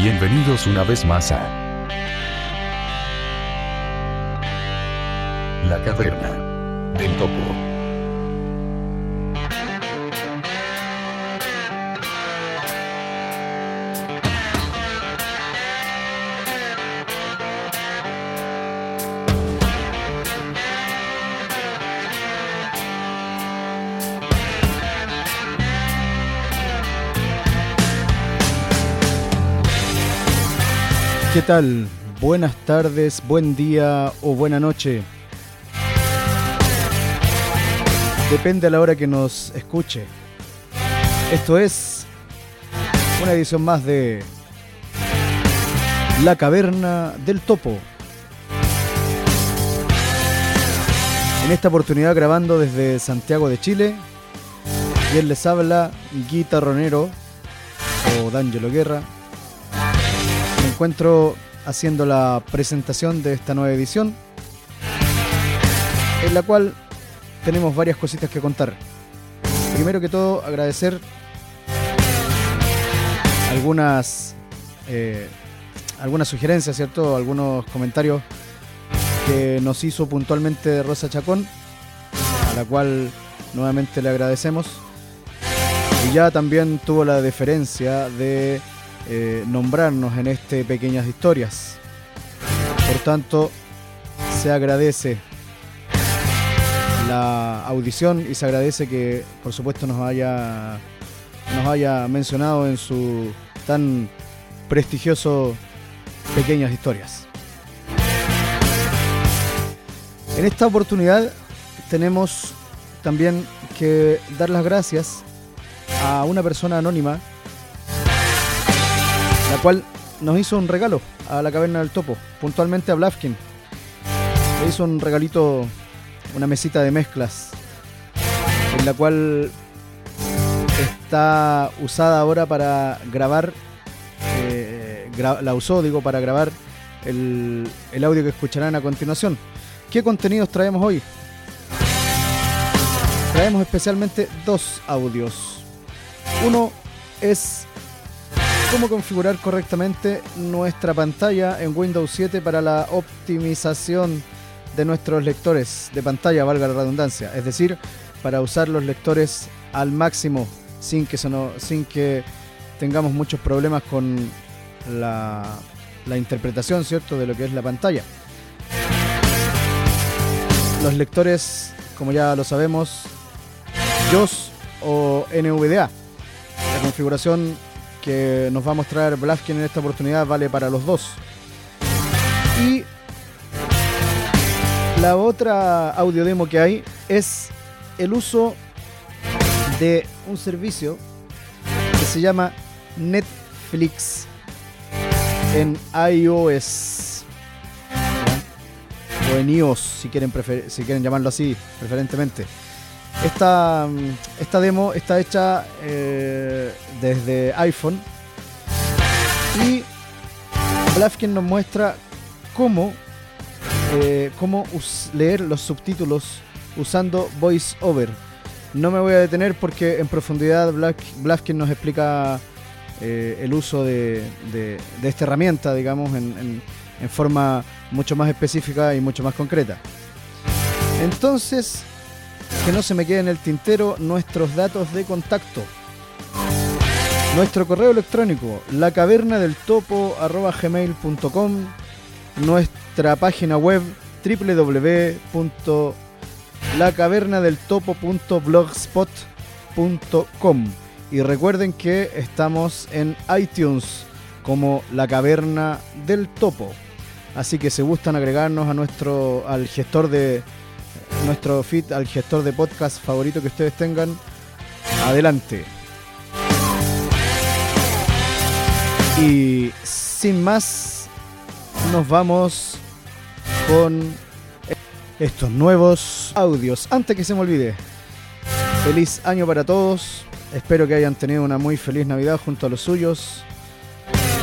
Bienvenidos una vez más a La Caverna del Topo. ¿Qué tal? Buenas tardes, buen día o buena noche. Depende a la hora que nos escuche. Esto es una edición más de La Caverna del Topo. En esta oportunidad grabando desde Santiago de Chile. Y les habla guitarronero o D'Angelo Guerra encuentro haciendo la presentación de esta nueva edición, en la cual tenemos varias cositas que contar. Primero que todo, agradecer algunas, eh, algunas sugerencias, ¿cierto? Algunos comentarios que nos hizo puntualmente Rosa Chacón, a la cual nuevamente le agradecemos. Y ya también tuvo la deferencia de eh, nombrarnos en este Pequeñas Historias. Por tanto, se agradece la audición y se agradece que, por supuesto, nos haya, nos haya mencionado en su tan prestigioso Pequeñas Historias. En esta oportunidad tenemos también que dar las gracias a una persona anónima la cual nos hizo un regalo a la caverna del topo, puntualmente a Blavkin. Le hizo un regalito, una mesita de mezclas, en la cual está usada ahora para grabar, eh, la usó, digo, para grabar el, el audio que escucharán a continuación. ¿Qué contenidos traemos hoy? Traemos especialmente dos audios. Uno es cómo configurar correctamente nuestra pantalla en Windows 7 para la optimización de nuestros lectores de pantalla, valga la redundancia. Es decir, para usar los lectores al máximo sin que, sin que tengamos muchos problemas con la, la interpretación ¿cierto? de lo que es la pantalla. Los lectores, como ya lo sabemos, JOS o NVDA. La configuración que nos va a mostrar Blaskin en esta oportunidad vale para los dos. Y la otra audio demo que hay es el uso de un servicio que se llama Netflix en iOS o en iOS si quieren, si quieren llamarlo así preferentemente. Esta, esta demo está hecha eh, desde iPhone y Blaskin nos muestra cómo, eh, cómo leer los subtítulos usando VoiceOver. No me voy a detener porque en profundidad Blaskin nos explica eh, el uso de, esta herramienta, digamos, en forma mucho más específica y mucho más concreta. Entonces, que no se me quede en el tintero nuestros datos de contacto. Nuestro correo electrónico, lacavernadeltopo.gmail.com Nuestra página web www.lacavernadeltopo.blogspot.com Y recuerden que estamos en iTunes como La Caverna del Topo. Así que si gustan agregarnos a nuestro al gestor de nuestro feed al gestor de podcast favorito que ustedes tengan. Adelante. Y sin más, nos vamos con estos nuevos audios. Antes que se me olvide, feliz año para todos. Espero que hayan tenido una muy feliz Navidad junto a los suyos.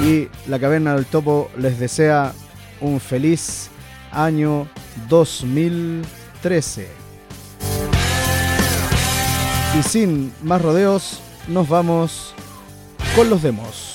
Y la caverna del topo les desea un feliz año 2013. Y sin más rodeos, nos vamos con los demos.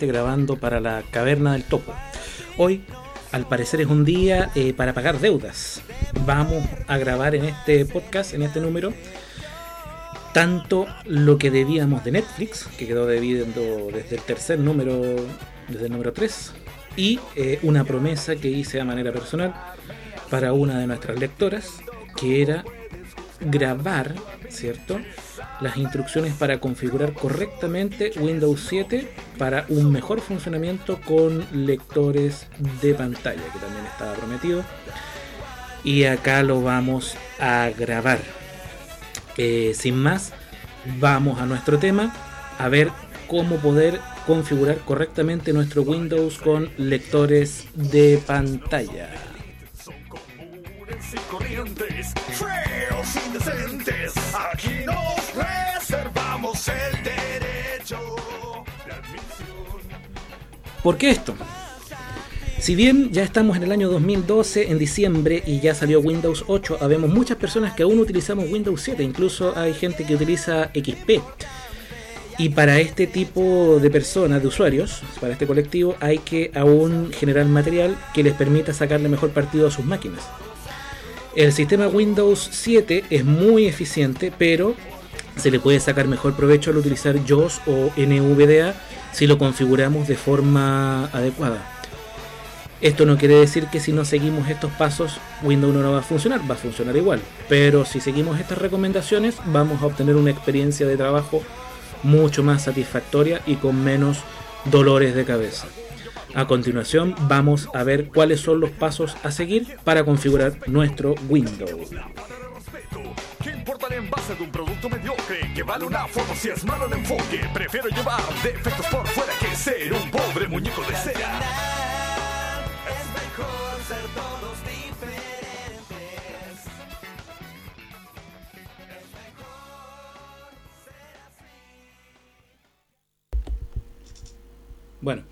Grabando para la Caverna del Topo. Hoy, al parecer, es un día eh, para pagar deudas. Vamos a grabar en este podcast, en este número, tanto lo que debíamos de Netflix, que quedó debiendo desde el tercer número, desde el número 3, y eh, una promesa que hice a manera personal para una de nuestras lectoras, que era grabar, ¿cierto? Las instrucciones para configurar correctamente Windows 7 para un mejor funcionamiento con lectores de pantalla, que también estaba prometido. Y acá lo vamos a grabar. Eh, sin más, vamos a nuestro tema, a ver cómo poder configurar correctamente nuestro Windows con lectores de pantalla y corrientes, feos indecentes. Aquí nos reservamos el derecho de admisión. ¿Por qué esto? Si bien ya estamos en el año 2012, en diciembre, y ya salió Windows 8, habemos muchas personas que aún utilizamos Windows 7, incluso hay gente que utiliza XP. Y para este tipo de personas, de usuarios, para este colectivo, hay que aún generar material que les permita sacarle mejor partido a sus máquinas. El sistema Windows 7 es muy eficiente, pero se le puede sacar mejor provecho al utilizar JOS o NVDA si lo configuramos de forma adecuada. Esto no quiere decir que si no seguimos estos pasos Windows no va a funcionar, va a funcionar igual. Pero si seguimos estas recomendaciones vamos a obtener una experiencia de trabajo mucho más satisfactoria y con menos dolores de cabeza. A continuación vamos a ver cuáles son los pasos a seguir para configurar nuestro Windows. ¿Qué importa el envase de un producto mediocre que vale una foto si es malo el enfoque? Prefiero llevar defectos por fuera que ser un pobre muñeco de cera. Es mejor ser todos diferentes. Bueno,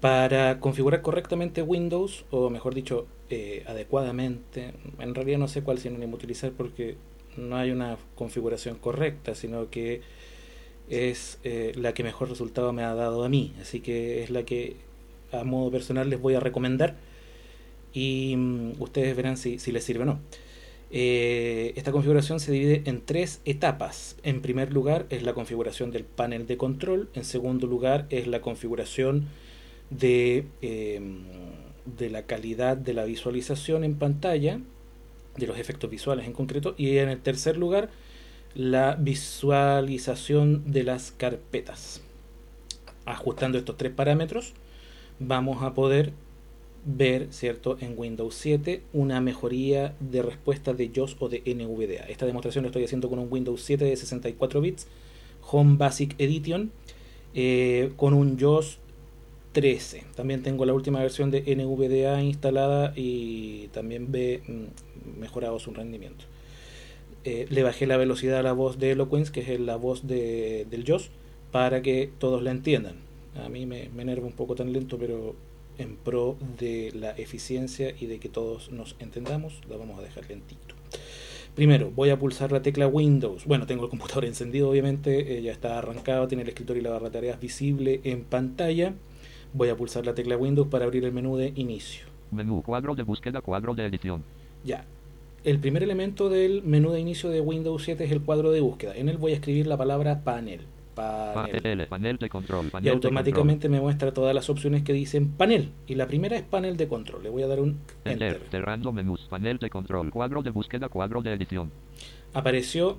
para configurar correctamente Windows, o mejor dicho, eh, adecuadamente, en realidad no sé cuál sinónimo utilizar porque no hay una configuración correcta, sino que es eh, la que mejor resultado me ha dado a mí. Así que es la que a modo personal les voy a recomendar y mm, ustedes verán si, si, les sirve o no. Eh, esta configuración se divide en tres etapas. En primer lugar es la configuración del panel de control. En segundo lugar es la configuración de, em, de la calidad de la visualización en pantalla, de los efectos visuales en concreto, y en el tercer lugar, la visualización de las carpetas. Ajustando estos tres parámetros, vamos a poder ver, ¿cierto?, en Windows 7 una mejoría de respuesta de JOS o de NVDA. Esta demostración lo estoy haciendo con un Windows 7 de 64 bits, Home Basic Edition, eh, con un JOS 13. También tengo la última versión de NVDA instalada y también ve mm, mejorado su rendimiento. Eh, le bajé la velocidad a la voz de Eloquence, que es la voz de, del JOS, para que todos la entiendan. A mí me, me enerva un poco tan lento, pero en pro de la eficiencia y de que todos nos entendamos, la vamos a dejar lentito. Primero, voy a pulsar la tecla Windows. Bueno, tengo el computador encendido, obviamente, eh, ya está arrancado, tiene el escritorio y la barra de tareas visible en pantalla Voy a pulsar la tecla Windows para abrir el menú de inicio. Menú, cuadro de búsqueda, cuadro de edición. Ya. El primer elemento del menú de inicio de Windows 7 es el cuadro de búsqueda. En él voy a escribir la palabra panel. Panel. Panel, panel de control. Panel Y automáticamente me muestra todas las opciones que dicen panel. Y la primera es panel de control. Le voy a dar un. Enter, enter. cerrando menús, panel de control, cuadro de búsqueda, cuadro de edición. Apareció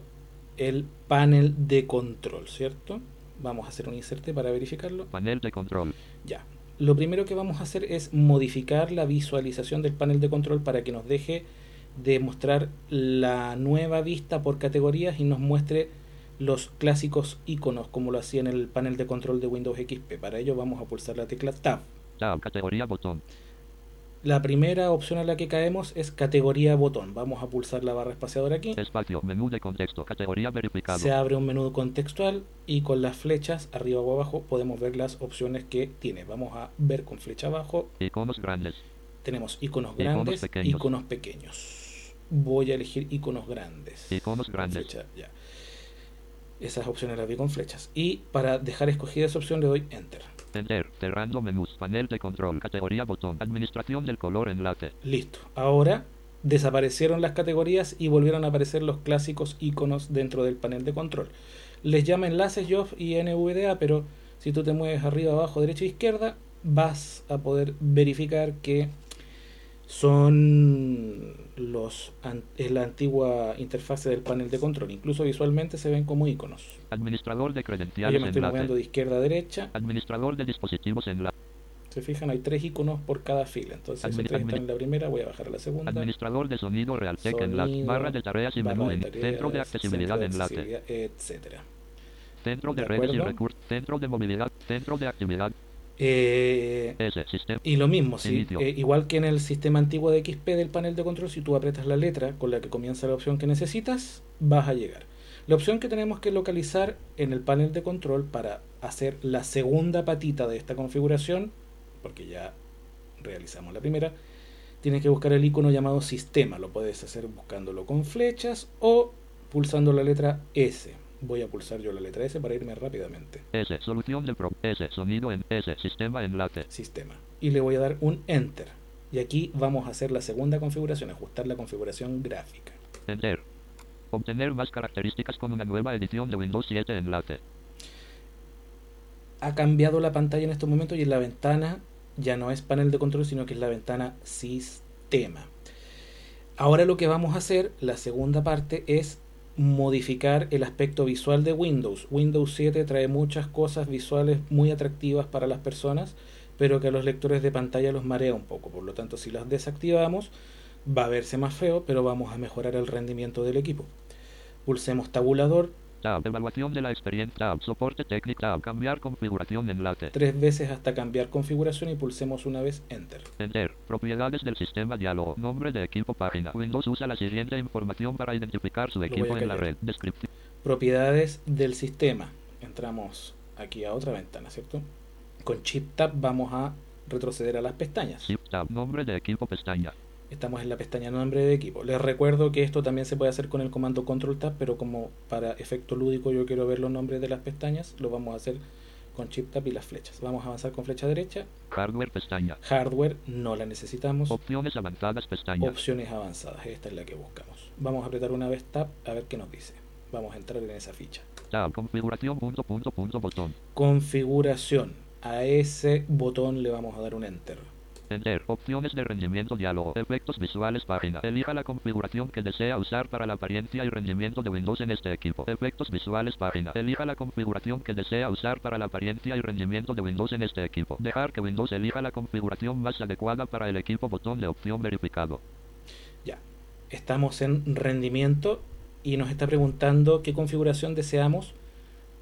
el panel de control, ¿cierto? Vamos a hacer un inserte para verificarlo. Panel de control. Ya. Lo primero que vamos a hacer es modificar la visualización del panel de control para que nos deje de mostrar la nueva vista por categorías y nos muestre los clásicos iconos como lo hacía en el panel de control de Windows XP. Para ello vamos a pulsar la tecla Tab. Tab, categoría botón. La primera opción a la que caemos es categoría botón. Vamos a pulsar la barra espaciadora aquí. Espacio, menú de contexto, categoría verificado. Se abre un menú contextual y con las flechas arriba o abajo podemos ver las opciones que tiene. Vamos a ver con flecha abajo. Iconos grandes. Tenemos iconos Iconos grandes, pequeños. iconos pequeños. Voy a elegir iconos grandes. Iconos Con grandes. flecha, ya. Esas opciones las vi con flechas. Y para dejar escogida esa opción le doy Enter. Enter, cerrando menús, panel de control, categoría botón, administración del color enlace. Listo. Ahora desaparecieron las categorías y volvieron a aparecer los clásicos iconos dentro del panel de control. Les llama enlaces JOF y NVDA, pero si tú te mueves arriba, abajo, derecha e izquierda, vas a poder verificar que son los an- es la antigua interfase del panel de control. Incluso visualmente se ven como iconos. Administrador de Yo credenciales me estoy moviendo de izquierda a derecha. Administrador de dispositivos enlace. Se fijan, hay tres iconos por cada fila. Entonces, Admi- si ustedes están admi- en la primera, voy a bajar a la segunda. Administrador de sonido Realtek Sonido, enlace. Barra de tareas y menú de en tareas, centro de accesibilidad centro de enlace. etcétera. Centro de ¿De redes y recursos. Centro de movilidad. Centro de actividad. Eh, y lo mismo, Inicio. eh, igual que en el sistema antiguo de XP del panel de control, si tú apretas la letra con la que comienza la opción que necesitas, vas a llegar. La opción que tenemos que localizar en el panel de control para hacer la segunda patita de esta configuración, porque ya realizamos la primera, tienes que buscar el icono llamado sistema. Lo puedes hacer buscándolo con flechas o pulsando la letra S. Voy a pulsar yo la letra S para irme rápidamente. S. Solución del. S. Sonido en S. Sistema enlace. sistema y le voy a dar un enter y aquí vamos a hacer la segunda configuración ajustar la configuración gráfica Enter. Obtener más características con una nueva edición de Windows 7 enlace. ha cambiado la pantalla en estos momentos y en la ventana ya no es panel de control sino que es la ventana sistema ahora lo que vamos a hacer la segunda parte es modificar el aspecto visual de Windows. Windows 7 trae muchas cosas visuales muy atractivas para las personas pero que a los lectores de pantalla los marea un poco. Por lo tanto si las desactivamos va a verse más feo pero vamos a mejorar el rendimiento del equipo. Pulsemos tabulador Tab. Evaluación de la experiencia. Tab. Soporte técnico. Tab. Cambiar configuración enlace. tres veces hasta cambiar configuración y pulsemos una vez enter Enter. Propiedades del sistema diálogo. Nombre de equipo página. Windows usa la siguiente información para identificar su equipo en la red. Descripción. propiedades del sistema. Entramos aquí a otra ventana, ¿cierto? Con Chip Tab vamos a retroceder a las pestañas. Shift Tab. Nombre de equipo pestaña. Estamos en la pestaña nombre de equipo. Les recuerdo que esto también se puede hacer con el comando Control Tab, pero como para efecto lúdico yo quiero ver los nombres de las pestañas, lo vamos a hacer con Chip Tab y las flechas. Vamos a avanzar con flecha derecha. Hardware pestaña. Hardware no la necesitamos. Opciones avanzadas pestaña. Opciones avanzadas, esta es la que buscamos. Vamos a apretar una vez Tab a ver qué nos dice. Vamos a entrar en esa ficha. Tab. Configuración. Punto, punto, punto, botón. configuración. A ese botón le vamos a dar un enter. Opciones de rendimiento diálogo. Efectos visuales página. Elija la configuración que desea usar para la apariencia y rendimiento de Windows en este equipo. Efectos visuales página. Elija la configuración que desea usar para la apariencia y rendimiento de Windows en este equipo. Dejar que Windows elija la configuración más adecuada para el equipo. Botón de opción verificado. Ya. Estamos en rendimiento y nos está preguntando qué configuración deseamos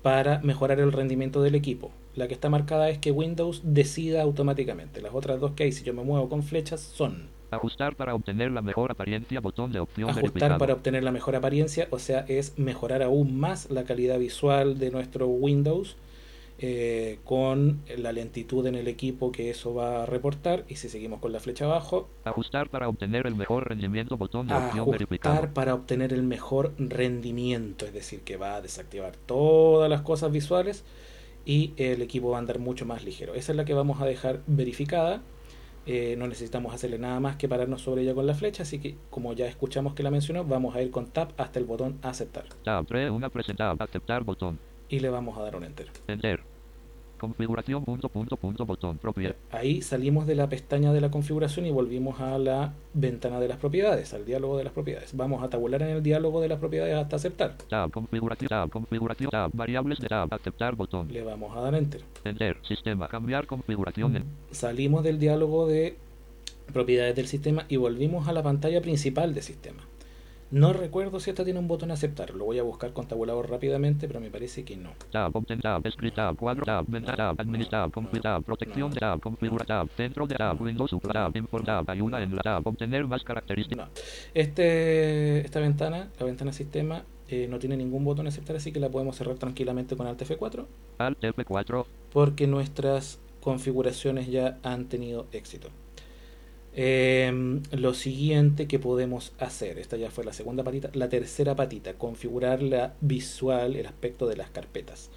para mejorar el rendimiento del equipo. La que está marcada es que Windows decida automáticamente. Las otras dos que hay, si yo me muevo con flechas, son Ajustar para obtener la mejor apariencia. Botón de opción ajustar verificado. para obtener la mejor apariencia, o sea, es mejorar aún más la calidad visual de nuestro Windows eh, con la lentitud en el equipo que eso va a reportar. Y si seguimos con la flecha abajo, Ajustar para obtener el mejor rendimiento. Botón de opción verificado. ajustar para obtener el mejor rendimiento, es decir, que va a desactivar todas las cosas visuales y el equipo va a andar mucho más ligero. Esa es la que vamos a dejar verificada. Eh, no necesitamos hacerle nada más que pararnos sobre ella con la flecha, así que como ya escuchamos que la mencionó, vamos a ir con tap hasta el botón aceptar Tab 3, una presentada. Aceptar botón. y le vamos a dar un enter. Enter. Configuración punto punto punto botón. Propiedad. Ahí salimos de la pestaña de la configuración y volvimos a la ventana de las propiedades, al diálogo de las propiedades. Vamos a tabular en el diálogo de las propiedades hasta aceptar. Tab configuración. Tab configuración. Tab variables de tab. Aceptar botón. Le vamos a dar enter. Enter. Sistema. Cambiar configuración. en- Salimos del diálogo de propiedades del sistema y volvimos a la pantalla principal del sistema. No recuerdo si esta tiene un botón aceptar. Lo voy a buscar con tabulador rápidamente, pero me parece que no. Tab, obten tab, script tab, cuadro tab, ventana tab, administrar tab, config tab, protección de tab, configura tab, centro de tab, Windows supra tab, import tab, ayuda en la tab, obtener más características. No. Este, esta ventana, la ventana sistema, eh, no tiene ningún botón aceptar, así que la podemos cerrar tranquilamente con Alt F4, Alt F4, porque nuestras configuraciones ya han tenido éxito. Eh, lo siguiente que podemos hacer, esta ya fue la segunda patita, la tercera patita, configurar la visual, el aspecto de las carpetas.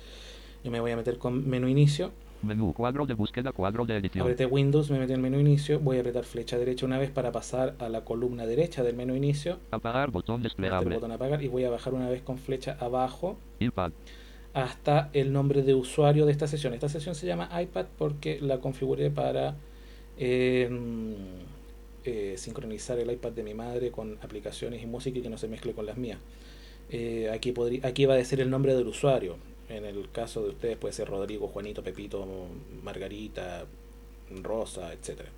Yo me voy a meter con menú inicio, menú, cuadro de búsqueda, cuadro de edición. apreté Windows, me metí en menú inicio, voy a apretar flecha derecha una vez para pasar a la columna derecha del menú inicio, Apagar botón este desplegable. botón apagar y voy a bajar una vez con flecha abajo iPad, hasta el nombre de usuario de esta sesión. Esta sesión se llama iPad porque la configuré para eh, eh, sincronizar el iPad de mi madre con aplicaciones y música y que no se mezcle con las mías. Eh, aquí, aquí va a decir el nombre del usuario. En el caso de ustedes puede ser Rodrigo, Juanito, Pepito, Margarita, Rosa, etcétera.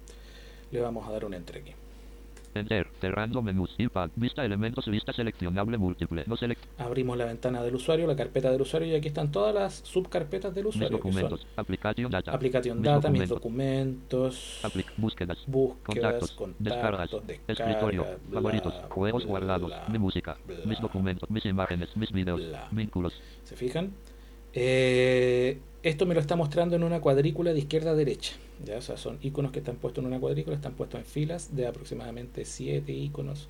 Le vamos a dar un enter aquí. enter, cerrando menús, iPad, vista elementos, vista seleccionable múltiple, no select, Abrimos la ventana del usuario, la carpeta del usuario y aquí están todas las subcarpetas del mis usuario. que son documentos, aplicación data, Application mis Data, mis documentos, documentos, aplic- búsquedas, búsquedas, contactos, descargas, contactos, escritorio, descargas, bla, favoritos, juegos bla, guardados, bla, mi música, mis documentos, mis imágenes, mis videos, vínculos, ¿Se fijan? Eh, esto me lo está mostrando en una cuadrícula de izquierda a derecha. ¿ya? O sea, son iconos que están puestos en una cuadrícula, están puestos en filas de aproximadamente 7 iconos.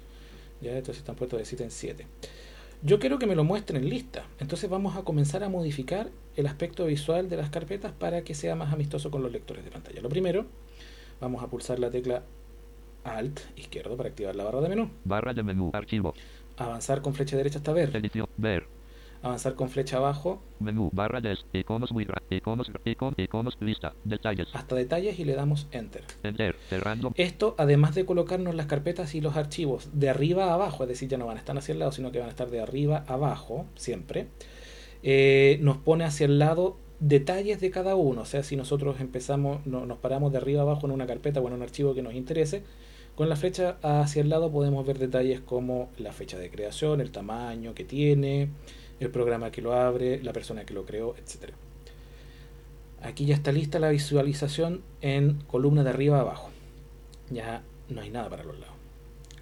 ¿ya? Entonces están puestos de 7 en 7. Yo quiero que me lo muestren en lista. Entonces vamos a comenzar a modificar el aspecto visual de las carpetas para que sea más amistoso con los lectores de pantalla. Lo primero, vamos a pulsar la tecla Alt izquierdo para activar la barra de menú. barra de menú, archivo, Avanzar con flecha derecha hasta ver. edición, ver, Avanzar con flecha abajo menú, barra de iconos muy iconos, icon, iconos, lista, detalles, hasta detalles y le damos Enter. enter, cerrando, Esto, además de colocarnos las carpetas y los archivos de arriba a abajo, es decir, ya no van a estar hacia el lado, sino que van a estar de arriba a abajo, siempre, eh, nos pone hacia el lado detalles de cada uno. O sea, si nosotros empezamos, no- nos paramos de arriba a abajo en una carpeta o en un archivo que nos interese, con la flecha hacia el lado podemos ver detalles como la fecha de creación, el tamaño que tiene, el programa que lo abre, la persona que lo creó, etc. Aquí ya está lista la visualización en columna de arriba a abajo. Ya no hay nada para los lados.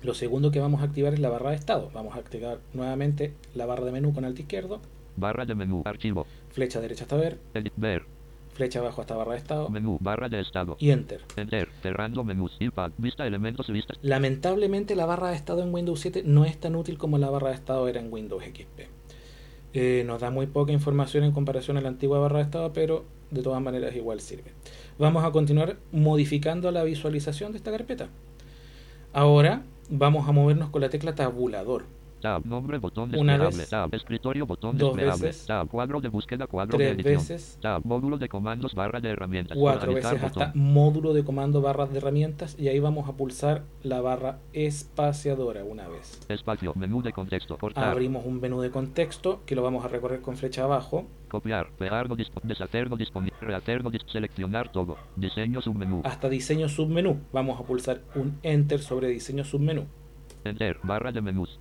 Lo segundo que vamos a activar es la barra de estado. Vamos a activar nuevamente la barra de menú con alt izquierdo, barra de menú, archivo, flecha derecha hasta ver, edit, ver, flecha abajo hasta barra de estado menú, barra de estado, y enter. enter, cerrando menús, iPad, vista elementos, vista, Lamentablemente la barra de estado en Windows 7 no es tan útil como la barra de estado era en Windows XP. Eh, nos da muy poca información en comparación a la antigua barra de estado, pero de todas maneras igual sirve. Vamos a continuar modificando la visualización de esta carpeta. Ahora vamos a movernos con la tecla tabulador. Tab, nombre, botón Una vez, tab, escritorio, botón dos veces, tab, cuadro de búsqueda, cuadro de edición, veces, tab, módulo de comandos, barra de herramientas, cuatro veces hasta módulo de comando barras de herramientas y ahí vamos a pulsar la barra espaciadora una vez. espacio, menú de contexto, cortar, Abrimos un menú de contexto que lo vamos a recorrer con flecha abajo. Copiar, pegar, no deshacer, no disponible, rehacer, no dis- seleccionar todo, diseño, submenú, hasta diseño submenú. Vamos a pulsar un enter sobre diseño submenú. enter, barra de menús,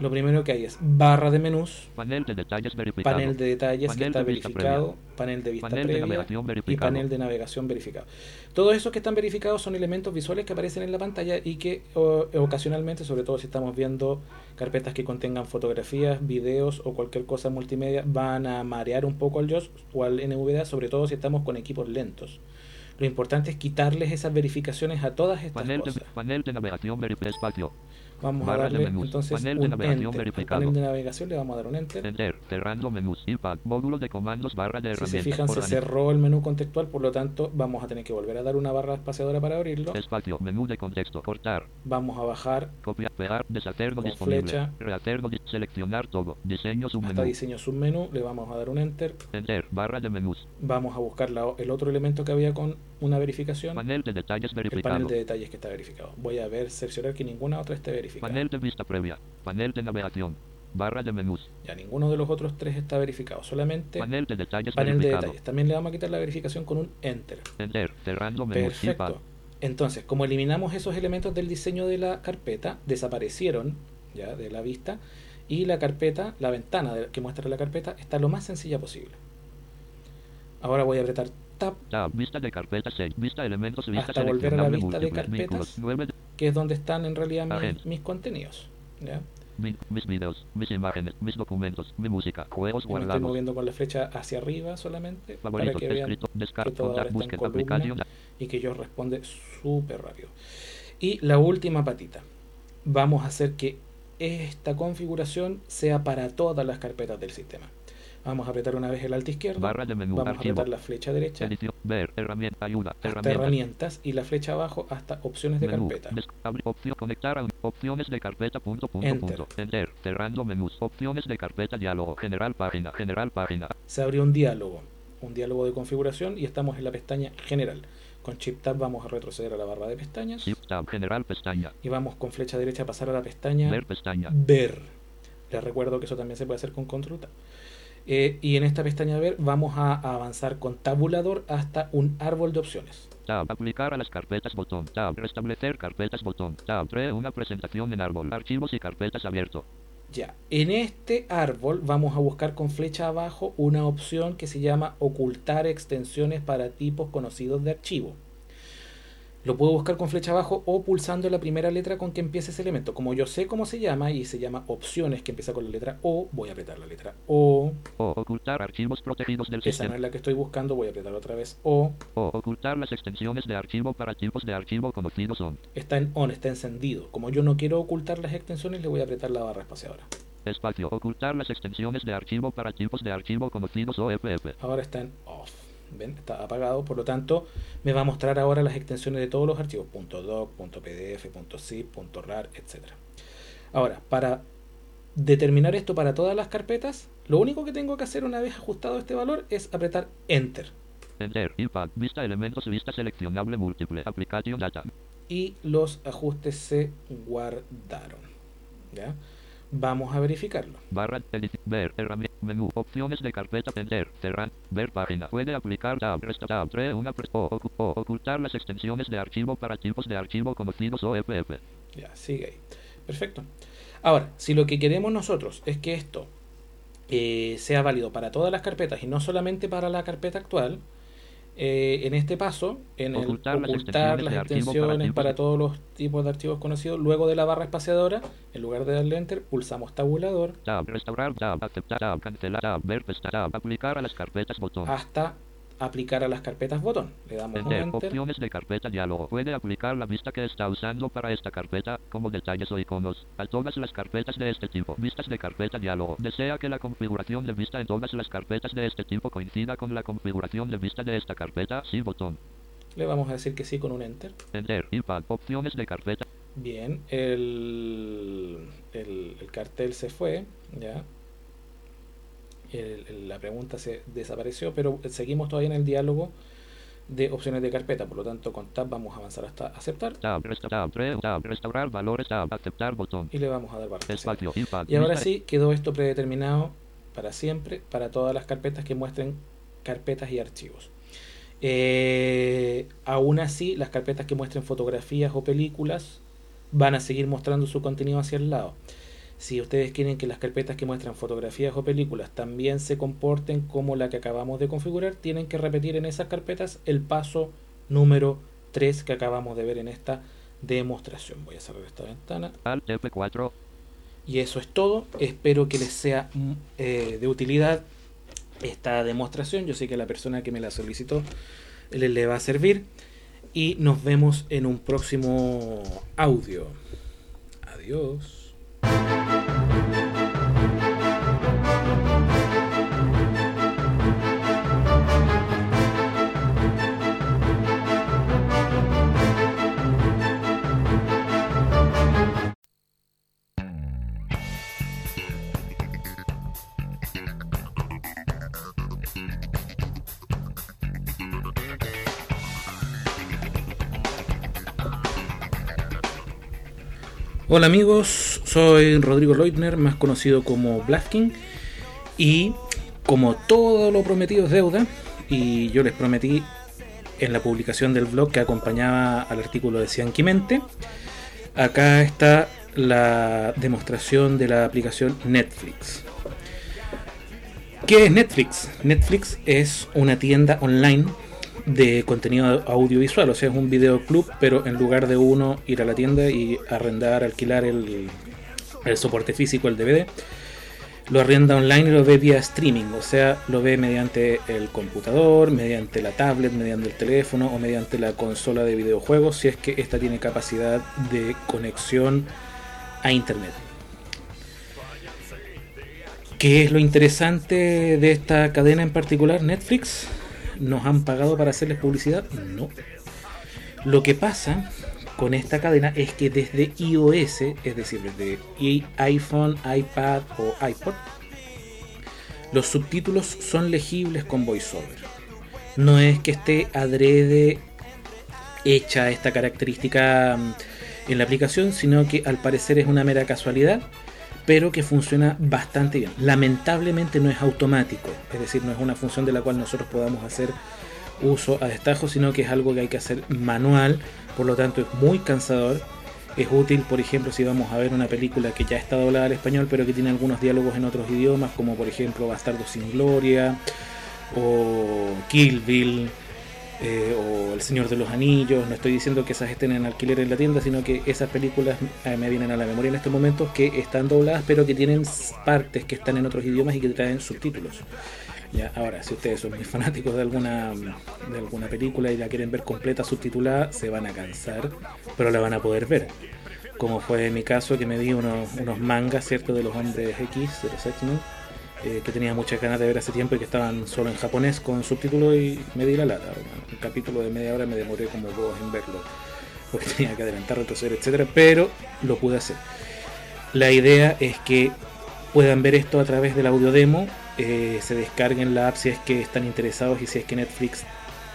Lo primero que hay es barra de menús, panel de detalles verificado, panel de detalles que está de verificado, panel de vista Panel previa y panel de navegación verificado. Todos esos que están verificados son elementos visuales que aparecen en la pantalla y que o- ocasionalmente, sobre todo si estamos viendo carpetas que contengan fotografías, videos o cualquier cosa multimedia, van a marear un poco al JOS o al NVDA, sobre todo si estamos con equipos lentos. Lo importante es quitarles esas verificaciones a todas estas panel de, cosas. panel de navegación espacio, Vamos a Barra de darle menús. entonces Panel de un navegación enter. Al verificado. panel de navegación le vamos a dar un enter. Enter. Cerrando menús. Impact. Módulo de comandos. Barra de Si se herramientas. fijan, se Organi- cerró el menú contextual, por lo tanto, vamos a tener que volver a dar una barra espaciadora para abrirlo. Espacio. Menú de contexto. Cortar. Vamos a bajar Copiar. Pegar. Deshacer no Con disponible. flecha. Seleccionar todo. Diseño hasta submenú. diseño submenú, le vamos a dar un enter. Enter. Barra de menús. Vamos a buscar la- el otro elemento que había con una verificación. Panel de detalles el panel verificado. de detalles que está verificado. Voy a ver, cerciorar que ninguna otra esté verificada. Panel de vista previa. Panel de navegación. Barra de menús. Ya ninguno de los otros tres está verificado, solamente Panel de detalles panel de verificado. detalles. También le vamos a quitar la verificación con un enter. Enter. Cerrando menús. Perfecto. Entonces, como eliminamos esos elementos del diseño de la carpeta, desaparecieron ya de la vista y la carpeta, la ventana que muestra la carpeta está lo más sencilla posible. Ahora voy a apretar Tab, Tab. Vista de carpeta 6. Vista elementos. Vista Hasta volver a la vista de carpetas. 9 que es donde están en realidad mis, mis contenidos. ¿ya? Mi- mis videos, mis imágenes, mis documentos, mi música, juegos Yo me estoy guardados, moviendo con la flecha hacia arriba solamente para favoritos, que vean escrito, que descarga, todo ahora está en columna y que yo responde súper rápido. Y la última patita. Vamos a hacer que esta configuración sea para todas las carpetas del sistema. Vamos a apretar una vez el alt izquierdo. barra de menú, Vamos a archivo, apretar la flecha derecha edición, ver, herramienta, ayuda, hasta herramientas, y la flecha abajo hasta opciones de menú, carpeta. des- abri- opción, conectar a opciones de carpeta, punto, punto, Enter. punto, enter, cerrando menús, opciones de carpeta, diálogo, general página, general página, Se abrió un diálogo, un diálogo de configuración y estamos en la pestaña general. Con Shift Tab vamos a retroceder a la barra de pestañas shift tab, general pestaña, y vamos con flecha derecha a pasar a la pestaña ver pestaña, ver. Les recuerdo que eso también se puede hacer con control tab. Eh, y en esta pestaña ver vamos a avanzar con tabulador hasta un árbol de opciones. tab, aplicar a las carpetas, botón, tab, restablecer carpetas, botón, tab, 3, una presentación en árbol, archivos y carpetas abierto, Ya, en este árbol vamos a buscar con flecha abajo una opción que se llama ocultar extensiones para tipos conocidos de archivo. Lo puedo buscar con flecha abajo o pulsando la primera letra con que empiece ese elemento. Como yo sé cómo se llama y se llama opciones que empieza con la letra O, voy a apretar la letra O. o ocultar archivos protegidos del Esa no es la que estoy buscando, voy a apretar otra vez O. O ocultar las extensiones de archivo para tipos de archivo conocidos son. Está en on, está encendido. Como yo no quiero ocultar las extensiones, le voy a apretar la barra espaciadora. Espacio. Ocultar las extensiones de archivo para tipos de archivo conocidos o FF. Ahora está en off. ¿Ven? Está apagado. Por lo tanto, me va a mostrar ahora las extensiones de todos los archivos. .doc, .pdf, .zip, .rar, etc. Ahora, para determinar esto para todas las carpetas, lo único que tengo que hacer una vez ajustado este valor es apretar Enter. Enter. Impact. Vista elementos. Vista seleccionable múltiple. Aplicación data. Y los ajustes se guardaron. ¿Ya? Vamos a verificarlo. Barra. Edit. Ver. Herramienta. Menú. Opciones de carpeta. Enter. Cerrar. Ver página. Puede aplicar tab. Resta tab. 3. Una pre- o, ocu- o ocultar las extensiones de archivo para tipos de archivo conocidos o FF. Ya, sigue ahí. Perfecto. Ahora, si lo que queremos nosotros es que esto eh, sea válido para todas las carpetas y no solamente para la carpeta actual, eh, en este paso, en el Ocultar las extensiones las para todos los tipos de archivos conocidos, luego de la barra espaciadora, en lugar de darle enter, pulsamos tabulador Tab. Restaurar. Tab. Aceptar. Tab. Cancelar. Tab. Ver pesta. Tab. Aplicar a las carpetas. Botón. hasta aplicar a las carpetas botón. Le damos un Enter. enter. Opciones de carpeta diálogo. Puede aplicar la vista que está usando para esta carpeta, como detalles o iconos, a todas las carpetas de este tipo. Vistas de carpeta diálogo. Desea que la configuración de vista en todas las carpetas de este tipo coincida con la configuración de vista de esta carpeta. Sí, botón. Le vamos a decir que sí con un enter. Enter. Impact. Opciones de carpeta. Bien, el, el, el cartel se fue, ya. El- la pregunta se desapareció, pero seguimos todavía en el diálogo de opciones de carpeta. Por lo tanto, con Tab vamos a avanzar hasta aceptar Tab. Resta, tab. 3. Tab. Restaurar valores. Tab. Aceptar. Botón. y le vamos a dar barra. Espacio. Y ahora sí, quedó esto predeterminado para siempre, para todas las carpetas que muestren carpetas y archivos. Eh, aún así, las carpetas que muestren fotografías o películas van a seguir mostrando su contenido hacia el lado. Si ustedes quieren que las carpetas que muestran fotografías o películas también se comporten como la que acabamos de configurar, tienen que repetir en esas carpetas el paso número 3 que acabamos de ver en esta demostración. Voy a cerrar esta ventana. Alt F4. Y eso es todo. Espero que les sea mm, eh, de utilidad esta demostración. Yo sé que a la persona que me la solicitó le, le va a servir. Y nos vemos en un próximo audio. Adiós. Hola amigos, soy Rodrigo Leutner, más conocido como Blasking, y como todo lo prometido es deuda, y yo les prometí en la publicación del blog que acompañaba al artículo de Cianquimente, acá está la demostración de la aplicación Netflix. ¿Qué es Netflix? Netflix es una tienda online de contenido audiovisual, o sea, es un videoclub, pero en lugar de uno ir a la tienda y arrendar, alquilar el, el soporte físico, el DVD, lo arrenda online y lo ve vía streaming, o sea, lo ve mediante el computador, mediante la tablet, mediante el teléfono o mediante la consola de videojuegos, si es que esta tiene capacidad de conexión a internet. ¿Qué es lo interesante de esta cadena en particular, Netflix? ¿Nos han pagado para hacerles publicidad? No. Lo que pasa con esta cadena es que desde iOS, es decir, desde iPhone, iPad o iPod, los subtítulos son legibles con VoiceOver. No es que esté adrede hecha esta característica mm, en la aplicación, sino que al parecer es una mera casualidad pero que funciona bastante bien. Lamentablemente no es automático, es decir, no es una función de la cual nosotros podamos hacer uso a destajo, sino que es algo que hay que hacer manual, por lo tanto es muy cansador. Es útil, por ejemplo, si vamos a ver una película que ya está doblada al español, pero que tiene algunos diálogos en otros idiomas, como por ejemplo Bastardo sin Gloria o Kill Bill eh, o El Señor de los Anillos. No estoy diciendo que esas estén en alquiler en la tienda, sino que esas películas eh, me vienen a la memoria en estos momentos que están dobladas, pero que tienen partes que están en otros idiomas y que traen subtítulos. Ya, ahora, si ustedes son muy fanáticos de alguna, de alguna película y la quieren ver completa subtitulada, se van a cansar, pero la van a poder ver. Como fue en mi caso, que me vi unos, unos mangas, ¿cierto?, de los hombres X, de los X-Men eh, que tenía muchas ganas de ver hace tiempo y que estaban solo en japonés con subtítulos y me di la lata. Un capítulo de media hora me demoré como dos en verlo porque tenía que adelantar, retroceder, etcétera, pero lo pude hacer. La idea es que puedan ver esto a través del audio demo, eh, se descarguen la app si es que están interesados y si es que Netflix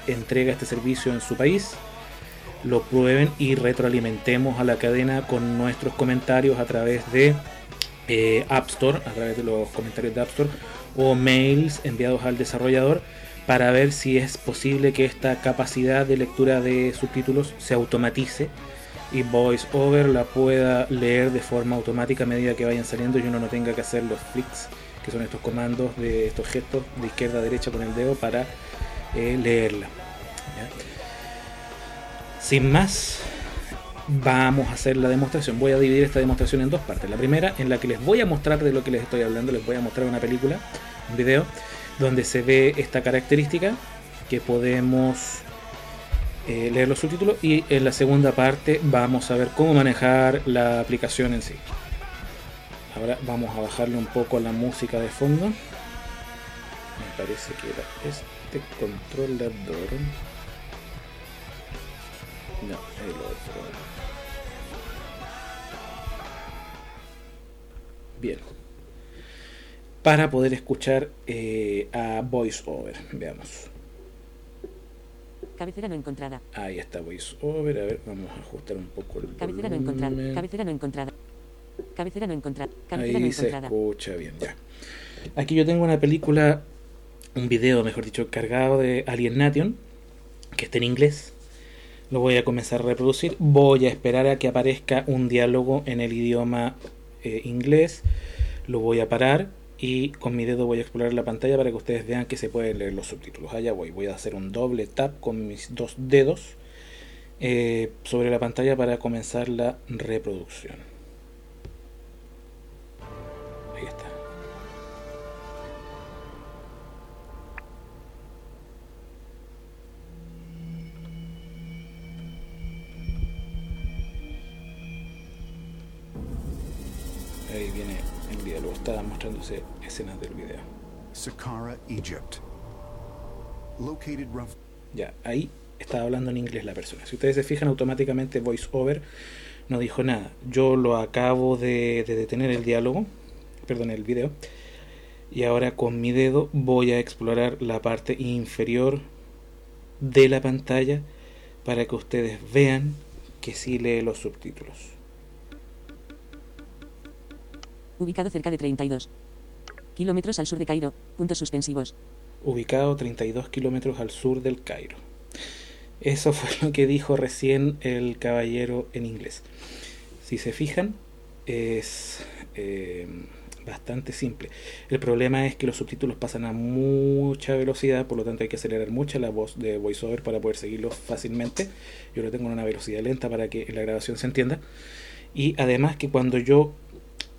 entrega este servicio en su país, lo prueben y retroalimentemos a la cadena con nuestros comentarios a través de eh, App Store, a través de los comentarios de App Store, o mails enviados al desarrollador para ver si es posible que esta capacidad de lectura de subtítulos se automatice y VoiceOver la pueda leer de forma automática a medida que vayan saliendo y uno no tenga que hacer los flicks, que son estos comandos de estos gestos de izquierda a derecha con el dedo para eh, leerla. Sin más, vamos a hacer la demostración. Voy a dividir esta demostración en dos partes. La primera, en la que les voy a mostrar de lo que les estoy hablando, les voy a mostrar una película, un video, donde se ve esta característica que podemos eh, leer los subtítulos. Y en la segunda parte vamos a ver cómo manejar la aplicación en sí. Ahora vamos a bajarle un poco la música de fondo. Me parece que era este controlador. No, el otro. Bien. Para poder escuchar eh, a VoiceOver. Veamos. Cabecera no encontrada. Ahí está VoiceOver. A ver, vamos a ajustar un poco el Cabecera no encontrada. Cabecera no encontrada. Cabecera no encontrada. Cabecera Ahí no se encontrada. escucha bien, ya. Aquí yo tengo una película, un video, mejor dicho, cargado de Alien Nation, que está en inglés. Lo voy a comenzar a reproducir. Voy a esperar a que aparezca un diálogo en el idioma eh, inglés. Lo voy a parar y con mi dedo voy a explorar la pantalla para que ustedes vean que se pueden leer los subtítulos. Allá voy. Voy a hacer un doble tap con mis dos dedos eh, sobre la pantalla para comenzar la reproducción. Mostrándose escenas del video. Saqqara, Egypt. Located rough. Ya, ahí estaba hablando en inglés la persona. Si ustedes se fijan, automáticamente VoiceOver no dijo nada. Yo lo acabo de, de detener el diálogo, perdón, el video. Y ahora con mi dedo voy a explorar la parte inferior de la pantalla para que ustedes vean que sí lee los subtítulos. Ubicado cerca de 32 kilómetros al sur de Cairo. Puntos suspensivos. ubicado 32 kilómetros al sur del Cairo. Eso fue lo que dijo recién el caballero en inglés. Si se fijan, es eh, bastante simple. El problema es que los subtítulos pasan a mucha velocidad, por lo tanto hay que acelerar mucho la voz de VoiceOver para poder seguirlos fácilmente. Yo lo tengo en una velocidad lenta para que la grabación se entienda. Y además que cuando yo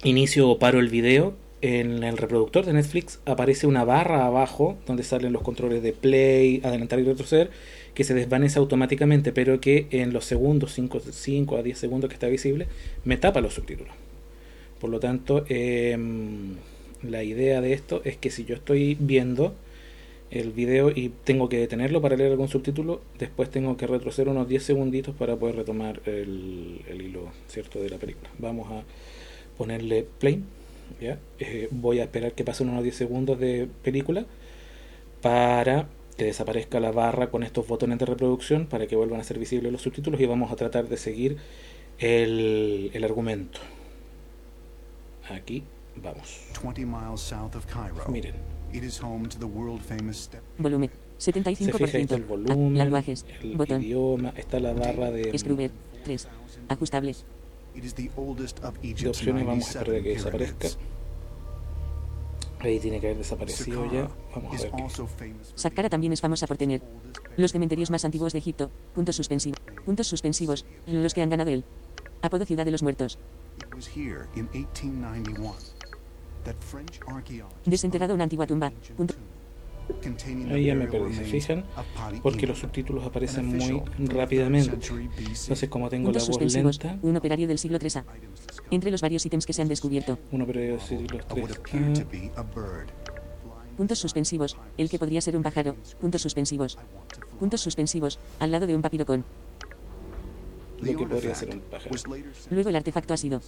inicio o paro el video, en el reproductor de Netflix aparece una barra abajo donde salen los controles de play, adelantar y retroceder, que se desvanece automáticamente, pero que en los segundos, 5, 5 a 10 segundos que está visible, me tapa los subtítulos. Por lo tanto, em, la idea de esto es que si yo estoy viendo el video y tengo que detenerlo para leer algún subtítulo, después tengo que retroceder unos 10 segunditos para poder retomar el, el hilo cierto de la película. Vamos a ponerle play. ¿ya? Eh, voy a esperar que pasen unos 10 segundos de película para que desaparezca la barra con estos botones de reproducción para que vuelvan a ser visibles los subtítulos y vamos a tratar de seguir el, el argumento. Aquí vamos. 20 miles south of Cairo. Miren, It is home to the world famous. Volumen. se fija ahí está el 75%. Ah, volumen, Lenguajes. el Botón. idioma, está la barra de, Scrubber. 3. Ajustables. It is the oldest of de Egypt's opciones. Vamos a 97 esperar a que desaparezca. Ahí tiene que haber desaparecido ya. Vamos is a ver qué. also famous. Saqqara también es famosa por tener los cementerios más antiguos de Egipto. Puntos suspensivos. Puntos suspensivos. Los que han ganado el apodo Ciudad de los Muertos. It was here in 1891 that French archaeologists Desenterrado una antigua tumba. Punto. Ahí ya me perdí, ¿se fijan? Porque los subtítulos aparecen muy rápidamente. Entonces, como tengo la voz lenta, Un operario del siglo III A. Items discovered Entre los varios ítems que se han descubierto. uno pero sí, los of what tres. appeared to Ah, be a bird. Puntos suspensivos. El que podría ser un pájaro. Puntos suspensivos. Puntos suspensivos. Al lado de un papirocón. Lo que podría ser un pájaro. Luego el artefacto ha sido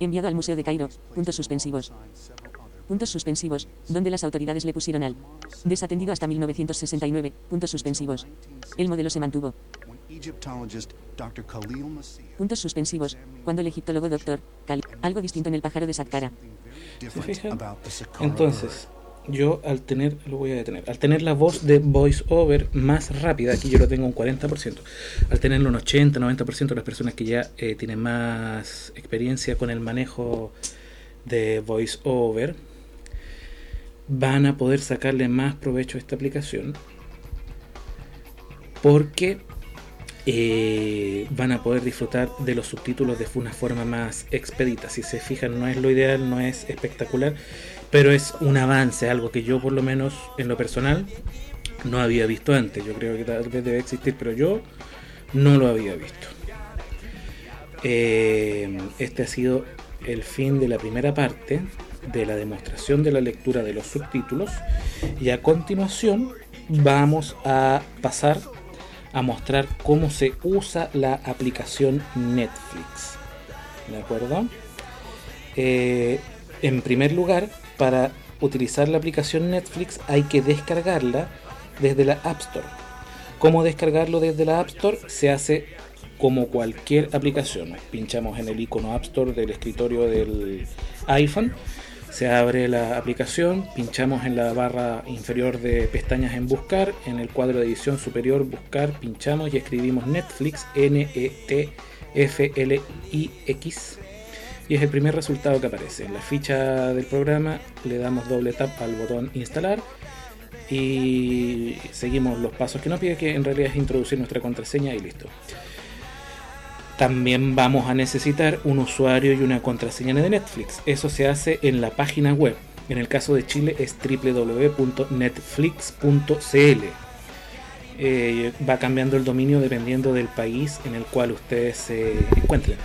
enviado al Museo de Cairo. Puntos suspensivos. Puntos suspensivos. Donde las autoridades le pusieron al desatendido hasta 1969. Puntos suspensivos. El modelo se mantuvo. Puntos suspensivos. Cuando el egiptólogo doctor Cal. Algo distinto en el pájaro de Saqqara. Entonces, yo al tener, lo voy a detener, al tener la voz de voice over más rápida, aquí yo lo tengo un 40%, al tenerlo un 80, 90% las personas que ya eh, tienen más experiencia con el manejo de voice over van a poder sacarle más provecho a esta aplicación porque eh, van a poder disfrutar de los subtítulos de una forma más expedita. Si se fijan, no es lo ideal, no es espectacular, pero es un avance, algo que yo por lo menos en lo personal no había visto antes. Yo creo que tal vez debe existir, pero yo no lo había visto. Eh, este ha sido el fin de la primera parte de la demostración de la lectura de los subtítulos y a continuación vamos a pasar a mostrar cómo se usa la aplicación Netflix. ¿De acuerdo? Eh, en primer lugar, para utilizar la aplicación Netflix hay que descargarla desde la App Store. ¿Cómo descargarlo desde la App Store? Se hace como cualquier aplicación. Pinchamos en el icono App Store del escritorio del iPhone. Se abre la aplicación, pinchamos en la barra inferior de pestañas en buscar, en el cuadro de edición superior buscar, pinchamos y escribimos Netflix, N-E-T-F-L-I-X. Y es el primer resultado que aparece. En la ficha del programa le damos doble tap al botón instalar y seguimos los pasos que nos pide, que en realidad es introducir nuestra contraseña y listo. También vamos a necesitar un usuario y una contraseña de Netflix. Eso se hace en la página web. En el caso de Chile es www.netflix.cl. Eh, va cambiando el dominio dependiendo del país en el cual ustedes se encuentren.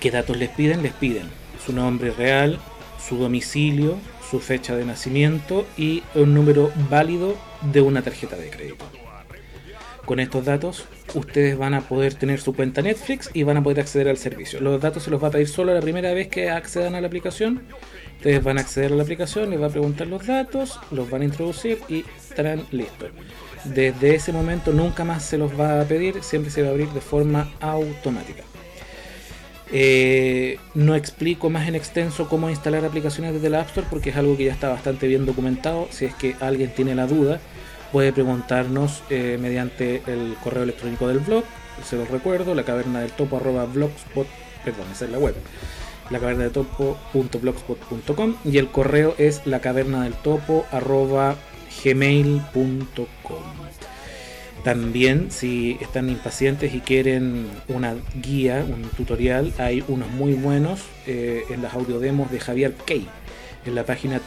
¿Qué datos les piden? Les piden su nombre real, su domicilio, su fecha de nacimiento y un número válido de una tarjeta de crédito. Con estos datos, ustedes van a poder tener su cuenta Netflix y van a poder acceder al servicio. Los datos se los va a pedir solo la primera vez que accedan a la aplicación. Ustedes van a acceder a la aplicación, les va a preguntar los datos, los van a introducir y estarán listos. Desde ese momento nunca más se los va a pedir, siempre se va a abrir de forma automática. Eh, no explico más en extenso cómo instalar aplicaciones desde la App Store porque es algo que ya está bastante bien documentado. Si es que alguien tiene la duda, puede preguntarnos eh, mediante el correo electrónico del blog. Se los recuerdo, la caverna del topo arroba blogspot, perdón, esa es la web. La caverna del topo.blogspot.com y el correo es la caverna del topo arroba gmail.com. También, si están impacientes y quieren una guía, un tutorial, hay unos muy buenos eh, en las audiodemos de Javier Key en la página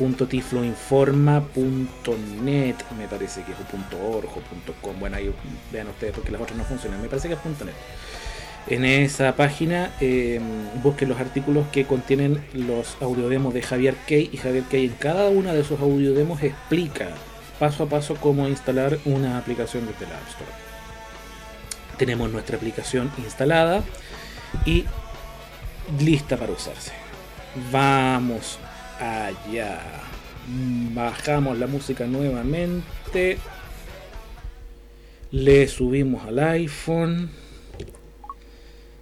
www.tifloinforma.net, me parece que es o .org o .com. Bueno, ahí vean ustedes porque las otras no funcionan, me parece que es .net. En esa página eh, busquen los artículos que contienen los audiodemos de Javier Key y Javier Key en cada una de esos audiodemos explica paso a paso cómo instalar una aplicación desde la App Store. Tenemos nuestra aplicación instalada y lista para usarse. Vamos allá. Bajamos la música nuevamente. Le subimos al iPhone.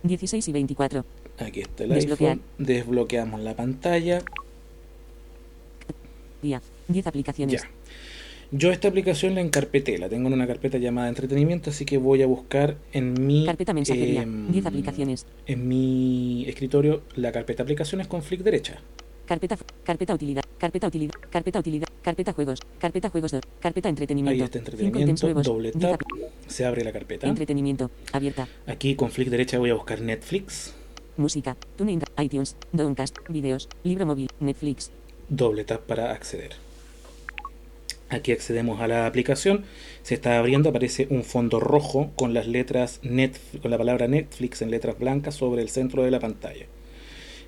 16 y 24. Aquí está el Desbloquear. iPhone. Desbloqueamos la pantalla. Día. 10 aplicaciones. Ya. Yo esta aplicación la encarpeté, la tengo en una carpeta llamada entretenimiento, así que voy a buscar en mi Carpeta mensajería. em, 10 aplicaciones. En mi escritorio la carpeta aplicaciones con flick derecha. Carpeta, carpeta utilidad, carpeta utilidad, carpeta utilidad, carpeta juegos, carpeta juegos 2, carpeta entretenimiento. Ahí está entretenimiento, nuevos, doble 10 tap, se abre la carpeta. Entretenimiento, abierta, Aquí con flick derecha voy a buscar Netflix, música, TuneIn, iTunes, Downcast, videos, libro móvil, Netflix, doble tap para acceder. Aquí accedemos a la aplicación, se está abriendo, aparece un fondo rojo con las letras net, con la palabra Netflix en letras blancas sobre el centro de la pantalla.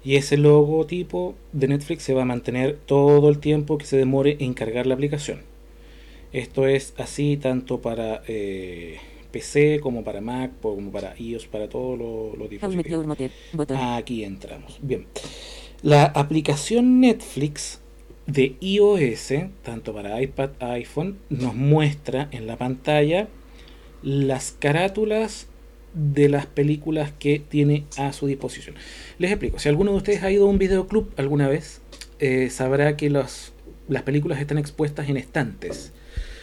Y ese logotipo de Netflix se va a mantener todo el tiempo que se demore en cargar la aplicación. Esto es así tanto para eh, PC como para Mac, como para iOS, para todos los, Met dispositivos. Aquí entramos. Bien. La aplicación Netflix de iOS, tanto para iPad, iPhone, nos muestra en la pantalla las carátulas de las películas que tiene a su disposición. Les explico, si alguno de ustedes ha ido a un videoclub alguna vez, eh, sabrá que las películas están expuestas en estantes,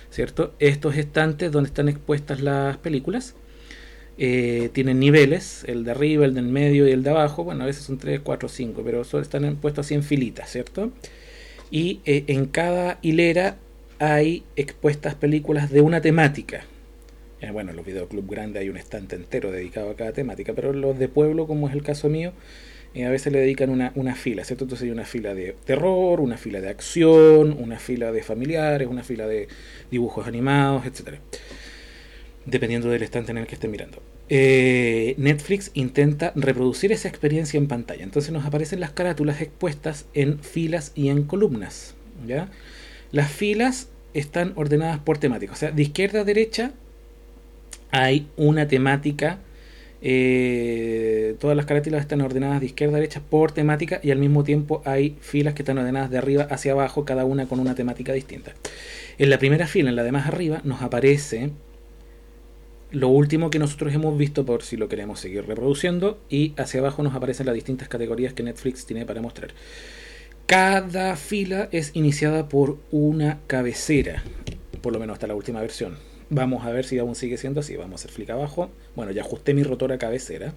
¿cierto? Estos estantes donde están expuestas las películas eh, tienen niveles, el de arriba, el del medio y el de abajo, bueno, a veces son 3, 4, 5, pero solo están puestos así en filitas, ¿cierto? Y eh, en cada hilera hay expuestas películas de una temática. Eh, bueno, en los videoclub grandes hay un estante entero dedicado a cada temática, pero los de pueblo, como es el caso mío, eh, a veces le dedican una, una fila, ¿cierto? Entonces hay una fila de terror, una fila de acción, una fila de familiares, una fila de dibujos animados, etcétera dependiendo del estante en el que estén mirando. Eh, Netflix intenta reproducir esa experiencia en pantalla. Entonces nos aparecen las carátulas expuestas en filas y en columnas. ¿ya? Las filas están ordenadas por temática. O sea, de izquierda a derecha hay una temática. eh, todas las carátulas están ordenadas de izquierda a derecha por temática y al mismo tiempo hay filas que están ordenadas de arriba hacia abajo, cada una con una temática distinta. En la primera fila, en la de más arriba, nos aparece lo último que nosotros hemos visto por si lo queremos seguir reproduciendo y hacia abajo nos aparecen las distintas categorías que Netflix tiene para mostrar. Cada fila es iniciada por una cabecera, por lo menos hasta la última versión. Vamos a ver si aún sigue siendo así. Vamos a hacer flick abajo. Bueno, ya ajusté mi rotora cabecera.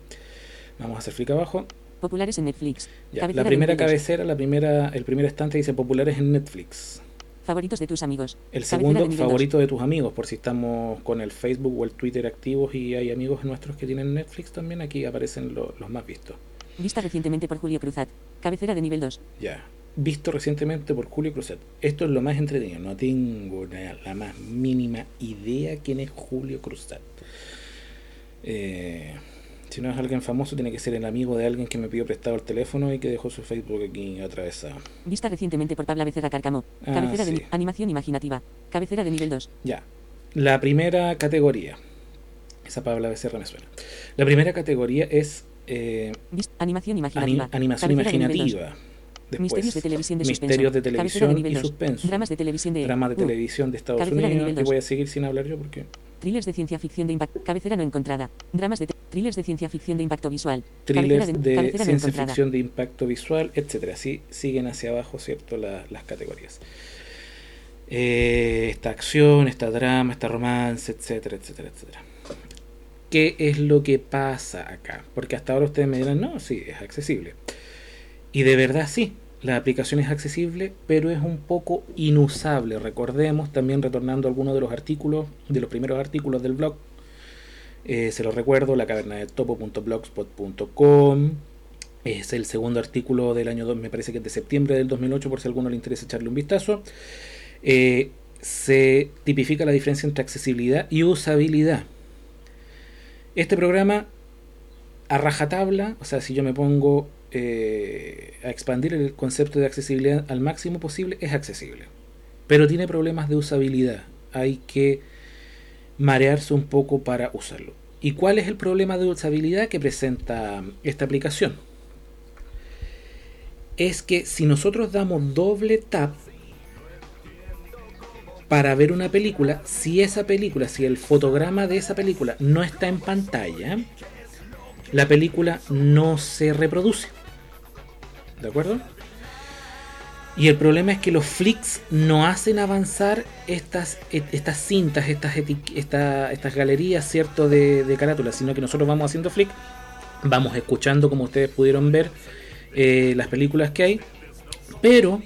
Vamos a hacer flick abajo. populares en Netflix, Ya, la primera 22, cabecera, la primera, el primer estante dice populares en Netflix. favoritos de tus amigos, El segundo, de favorito de tus amigos, por si estamos con el Facebook o el Twitter activos y hay amigos nuestros que tienen Netflix también, aquí aparecen lo- los más vistos. vista recientemente por Julio Cruzat, cabecera de nivel 2, Ya. Visto recientemente por Julio Cruzat. Esto es lo más entretenido. No tengo la más mínima idea quién es Julio Cruzat. Eh, Si no es alguien famoso, tiene que ser el amigo de alguien que me pidió prestado el teléfono y que dejó su Facebook aquí atravesado. Vista recientemente por Pabla Becerra Cárcamo. Ah, Cabecera de sí. ni- animación imaginativa. Cabecera de nivel 2. Ya. La primera categoría. Esa palabra Becerra me suena. La primera categoría es eh, animación ani- imaginativa. animación Cabecera de imaginativa. Después, Misterios de televisión de misterios de suspenso. Cabecera televisión nivel y suspenso. Dramas de televisión de Dramas de Uh. televisión de Estados de Unidos. dos. voy a seguir sin hablar yo porque. Thrillers de ciencia ficción de impacto. Cabecera no encontrada. Dramas de thrillers de ciencia ficción de impacto visual. Thrillers de, no ciencia encontrada. ficción de impacto visual, etcétera. Así siguen hacia abajo, ¿cierto? La- las categorías. Eh, esta acción, esta drama, esta romance, etcétera, etcétera, etcétera. ¿Qué es lo que pasa acá? Porque hasta ahora ustedes me dirán, no, sí, es accesible. Y de verdad sí, la aplicación es accesible, pero es un poco inusable. Recordemos, también retornando a algunos de los artículos, de los primeros artículos del blog, eh, se los recuerdo, la caverna del topo.blogspot.com. Es el segundo artículo del año 2, me parece que es de septiembre del 2008, por si a alguno le interesa echarle un vistazo. Eh, se tipifica la diferencia entre accesibilidad y usabilidad. Este programa, a rajatabla, o sea, si yo me pongo eh, a expandir el concepto de accesibilidad al máximo posible, es accesible. Pero tiene problemas de usabilidad. Hay que marearse un poco para usarlo. ¿Y cuál es el problema de usabilidad que presenta esta aplicación? Es que si nosotros damos doble tap para ver una película, si esa película, si el fotograma de esa película no está en pantalla, la película no se reproduce. ¿De acuerdo? Y el problema es que los flicks no hacen avanzar estas, et- estas cintas, estas, estas galerías, ¿cierto? De, de carátulas, sino que nosotros vamos haciendo flick, vamos escuchando, como ustedes pudieron ver, eh, las películas que hay, pero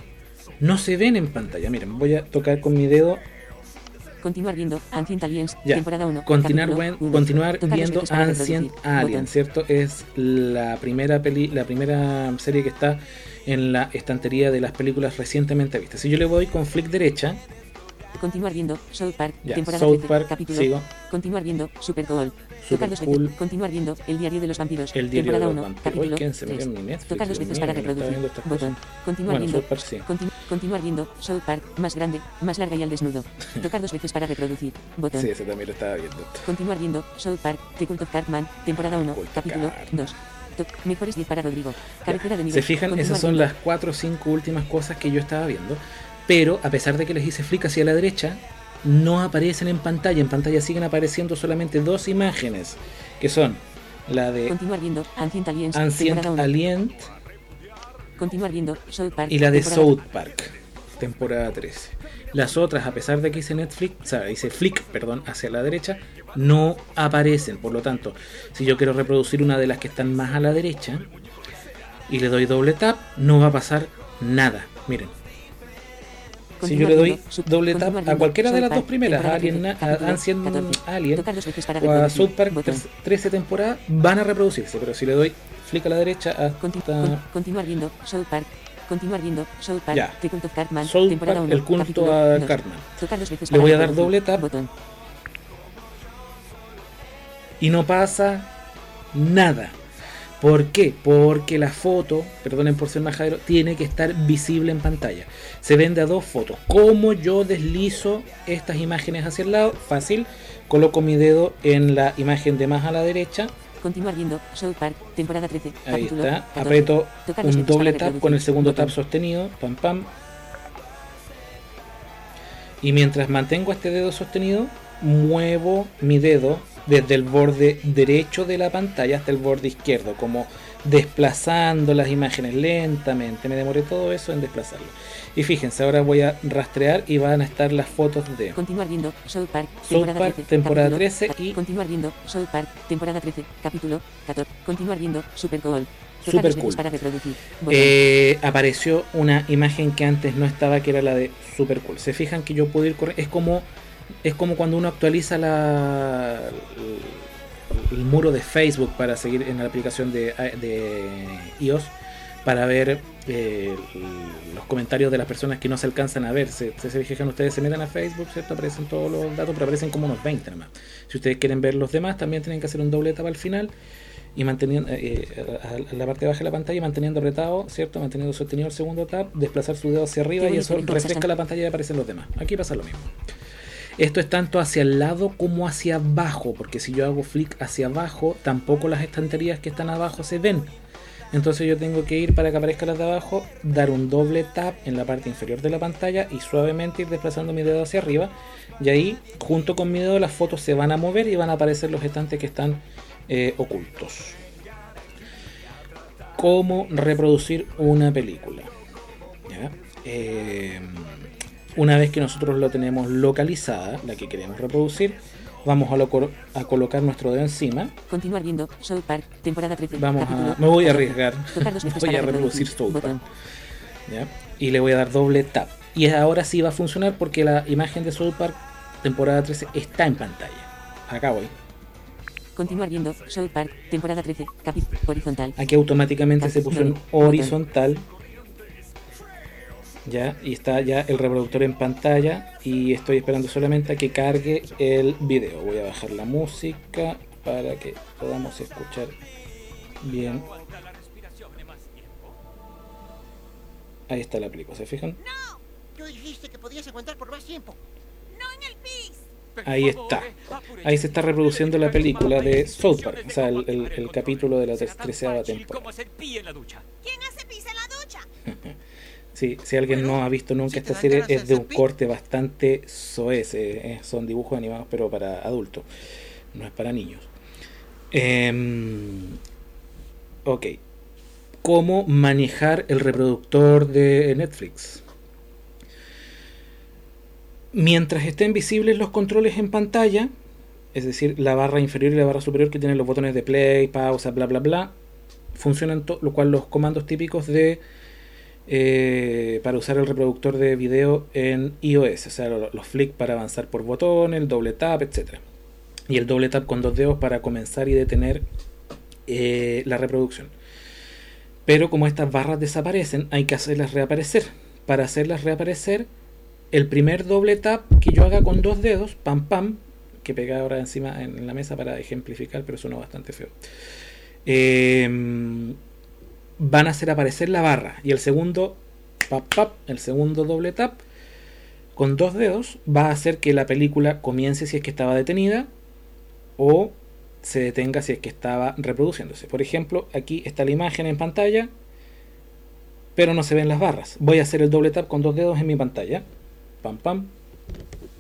no se ven en pantalla. Miren, voy a tocar con mi dedo Continuar viendo Ancient Aliens, Ya. temporada 1. Continuar, uno. continuar viendo Ancient reproducir. Alien, Botón. ¿cierto? Es la primera peli, la primera serie que está en la estantería de las películas recientemente vistas. Si yo le voy con flick derecha, Continuar viendo South Park, Ya, temporada South 13, Park, capítulo. sigo. Continuar viendo Super Cool. Super Tocar Cool. veces. Continuar viendo El diario de los vampiros, El diario de temporada los 1, vampiros. capítulo Uy, ¿quién se metió 3. en mi Netflix? Tocar dos veces para reproducir. Botón. Continuar Bueno, viendo Park sí. Continu- continuar viendo South Park, más grande, más larga y al desnudo. Tocar dos veces para reproducir. Botón. Sí, ese también lo estaba viendo. Continuar viendo South Park, The Cult of Cartman, temporada 1, Cult of capítulo Cartman. 2. To- Mejores 10 para Rodrigo. Cabecera de nivel. Se fijan, Continuar esas son viendo. las 4 o 5 últimas cosas que yo estaba viendo. Pero a pesar de que les hice flick hacia la derecha, no aparecen en pantalla. En pantalla siguen apareciendo solamente dos imágenes, que son la de Continuar viendo Ancient Aliens, Ancient temporada 1. Alien Continuar viendo South Park. y la de South Park, temporada 13. Las otras, a pesar de que hice Netflix, o sea, hice flick, perdón, hacia la derecha, no aparecen. Por lo tanto, si yo quiero reproducir una de las que están más a la derecha y le doy doble tap, no va a pasar nada. Miren, si yo le doy doble tap a cualquiera de las dos primeras, a Alien, 13, a Ancient 14. Alien o a. South Park Botón. 13 temporadas, van a reproducirse. Pero si le doy flick a la derecha hasta con- continuar viendo South Park. Continuar viendo South Park. Ya. The Cult of Cartman, South temporada Park, 1, el culto a. Cartman. Le voy a dar doble tap. Botón. y no pasa nada. ¿Por qué? Porque la foto, perdonen por ser majadero, tiene que estar visible en pantalla. Se vende a dos fotos. ¿Cómo yo deslizo estas imágenes hacia el lado? Fácil. Coloco mi dedo en la imagen de más a la derecha. Continuar viendo South Park, temporada 13, Ahí capítulo está. 14. Aprieto Tocar dos un doble tap con el segundo Botón. tap sostenido. Pam pam. Y mientras mantengo este dedo sostenido, muevo mi dedo desde el borde derecho de la pantalla hasta el borde izquierdo, como desplazando las imágenes lentamente. Me demoré todo eso en desplazarlo. Y fíjense, ahora voy a rastrear y van a estar las fotos de Continuar viendo South Park, temporada Park, 13, temporada capítulo 13 ca- y- Continuar viendo South Park, temporada 13, capítulo 14. Continuar viendo Super Cool. Super Cool. para reproducir. Botón. Eh, apareció una imagen que antes no estaba, que era la de Super Cool. Se fijan que yo puedo ir corriendo. Es como, es como cuando uno actualiza la, el, el muro de Facebook para seguir en la aplicación de, de iOS para ver eh, los comentarios de las personas que no se alcanzan a ver. Se, se, se fijan ustedes, se meten a Facebook, ¿cierto? Aparecen todos los datos, pero aparecen como unos 20 nomás. Si ustedes quieren ver los demás, también tienen que hacer un doble tap al final y manteniendo eh, a, a la parte baja de la pantalla manteniendo apretado, ¿cierto? Manteniendo sostenido el segundo tab, desplazar su dedo hacia arriba y eso refresca la pantalla y aparecen los demás. Aquí pasa lo mismo. Esto es tanto hacia el lado como hacia abajo, porque si yo hago flick hacia abajo, tampoco las estanterías que están abajo se ven. Entonces yo tengo que ir para que aparezcan las de abajo, dar un doble tap en la parte inferior de la pantalla y suavemente ir desplazando mi dedo hacia arriba. Y ahí, junto con mi dedo, las fotos se van a mover y van a aparecer los estantes que están eh, ocultos. Cómo reproducir una película. Eh, una vez que nosotros lo tenemos localizada, la que queremos reproducir, vamos a, lo- a colocar nuestro dedo encima. Continuar viendo South Park, temporada 13. Vamos a, me voy a 14. arriesgar. Voy a reproducir South Park. ¿ya? Y le voy a dar doble tap. Y ahora sí va a funcionar porque la imagen de South Park temporada 13 está en pantalla. Acá voy. Continuar viendo South Park, temporada 13, capítulo horizontal. Aquí automáticamente se puso en Botón. Ya, y está ya el reproductor en pantalla. Y estoy esperando solamente a que cargue el video. Voy a bajar la música para que podamos escuchar bien. Ahí está la película, ¿se fijan? Tú dijiste que podías aguantar por más tiempo. Ahí está. Ahí se está reproduciendo la película de South Park, o sea, el, el- el capítulo de la treceava temporada. ¿Quién hace pis en la ducha? Sí, si alguien no ha visto nunca si esta serie, es de un corte bastante soez. eh, eh, son dibujos animados, pero para adultos, no es para niños. Em, ok. ¿Cómo manejar el reproductor de Netflix? Mientras estén visibles los controles en pantalla, es decir, la barra inferior y la barra superior que tienen los botones de play, pausa, bla, bla, bla, funcionan, lo cual los comandos típicos de eh, para usar el reproductor de video en iOS, o sea, lo- los flick para avanzar por botón, el doble tap, etc. Y el doble tap con dos dedos para comenzar y detener eh, la reproducción. Pero como estas barras desaparecen, hay que hacerlas reaparecer. Para hacerlas reaparecer, el primer doble tap que yo haga con dos dedos, pam pam, que pega ahora encima en, la mesa para ejemplificar, pero suena bastante feo. Em, van a hacer aparecer la barra y el segundo pap pap, el segundo doble tap con dos dedos va a hacer que la película comience si es que estaba detenida o se detenga si es que estaba reproduciéndose. Por ejemplo, aquí está la imagen en pantalla, pero no se ven las barras. Voy a hacer el doble tap con dos dedos en mi pantalla. Pam pam.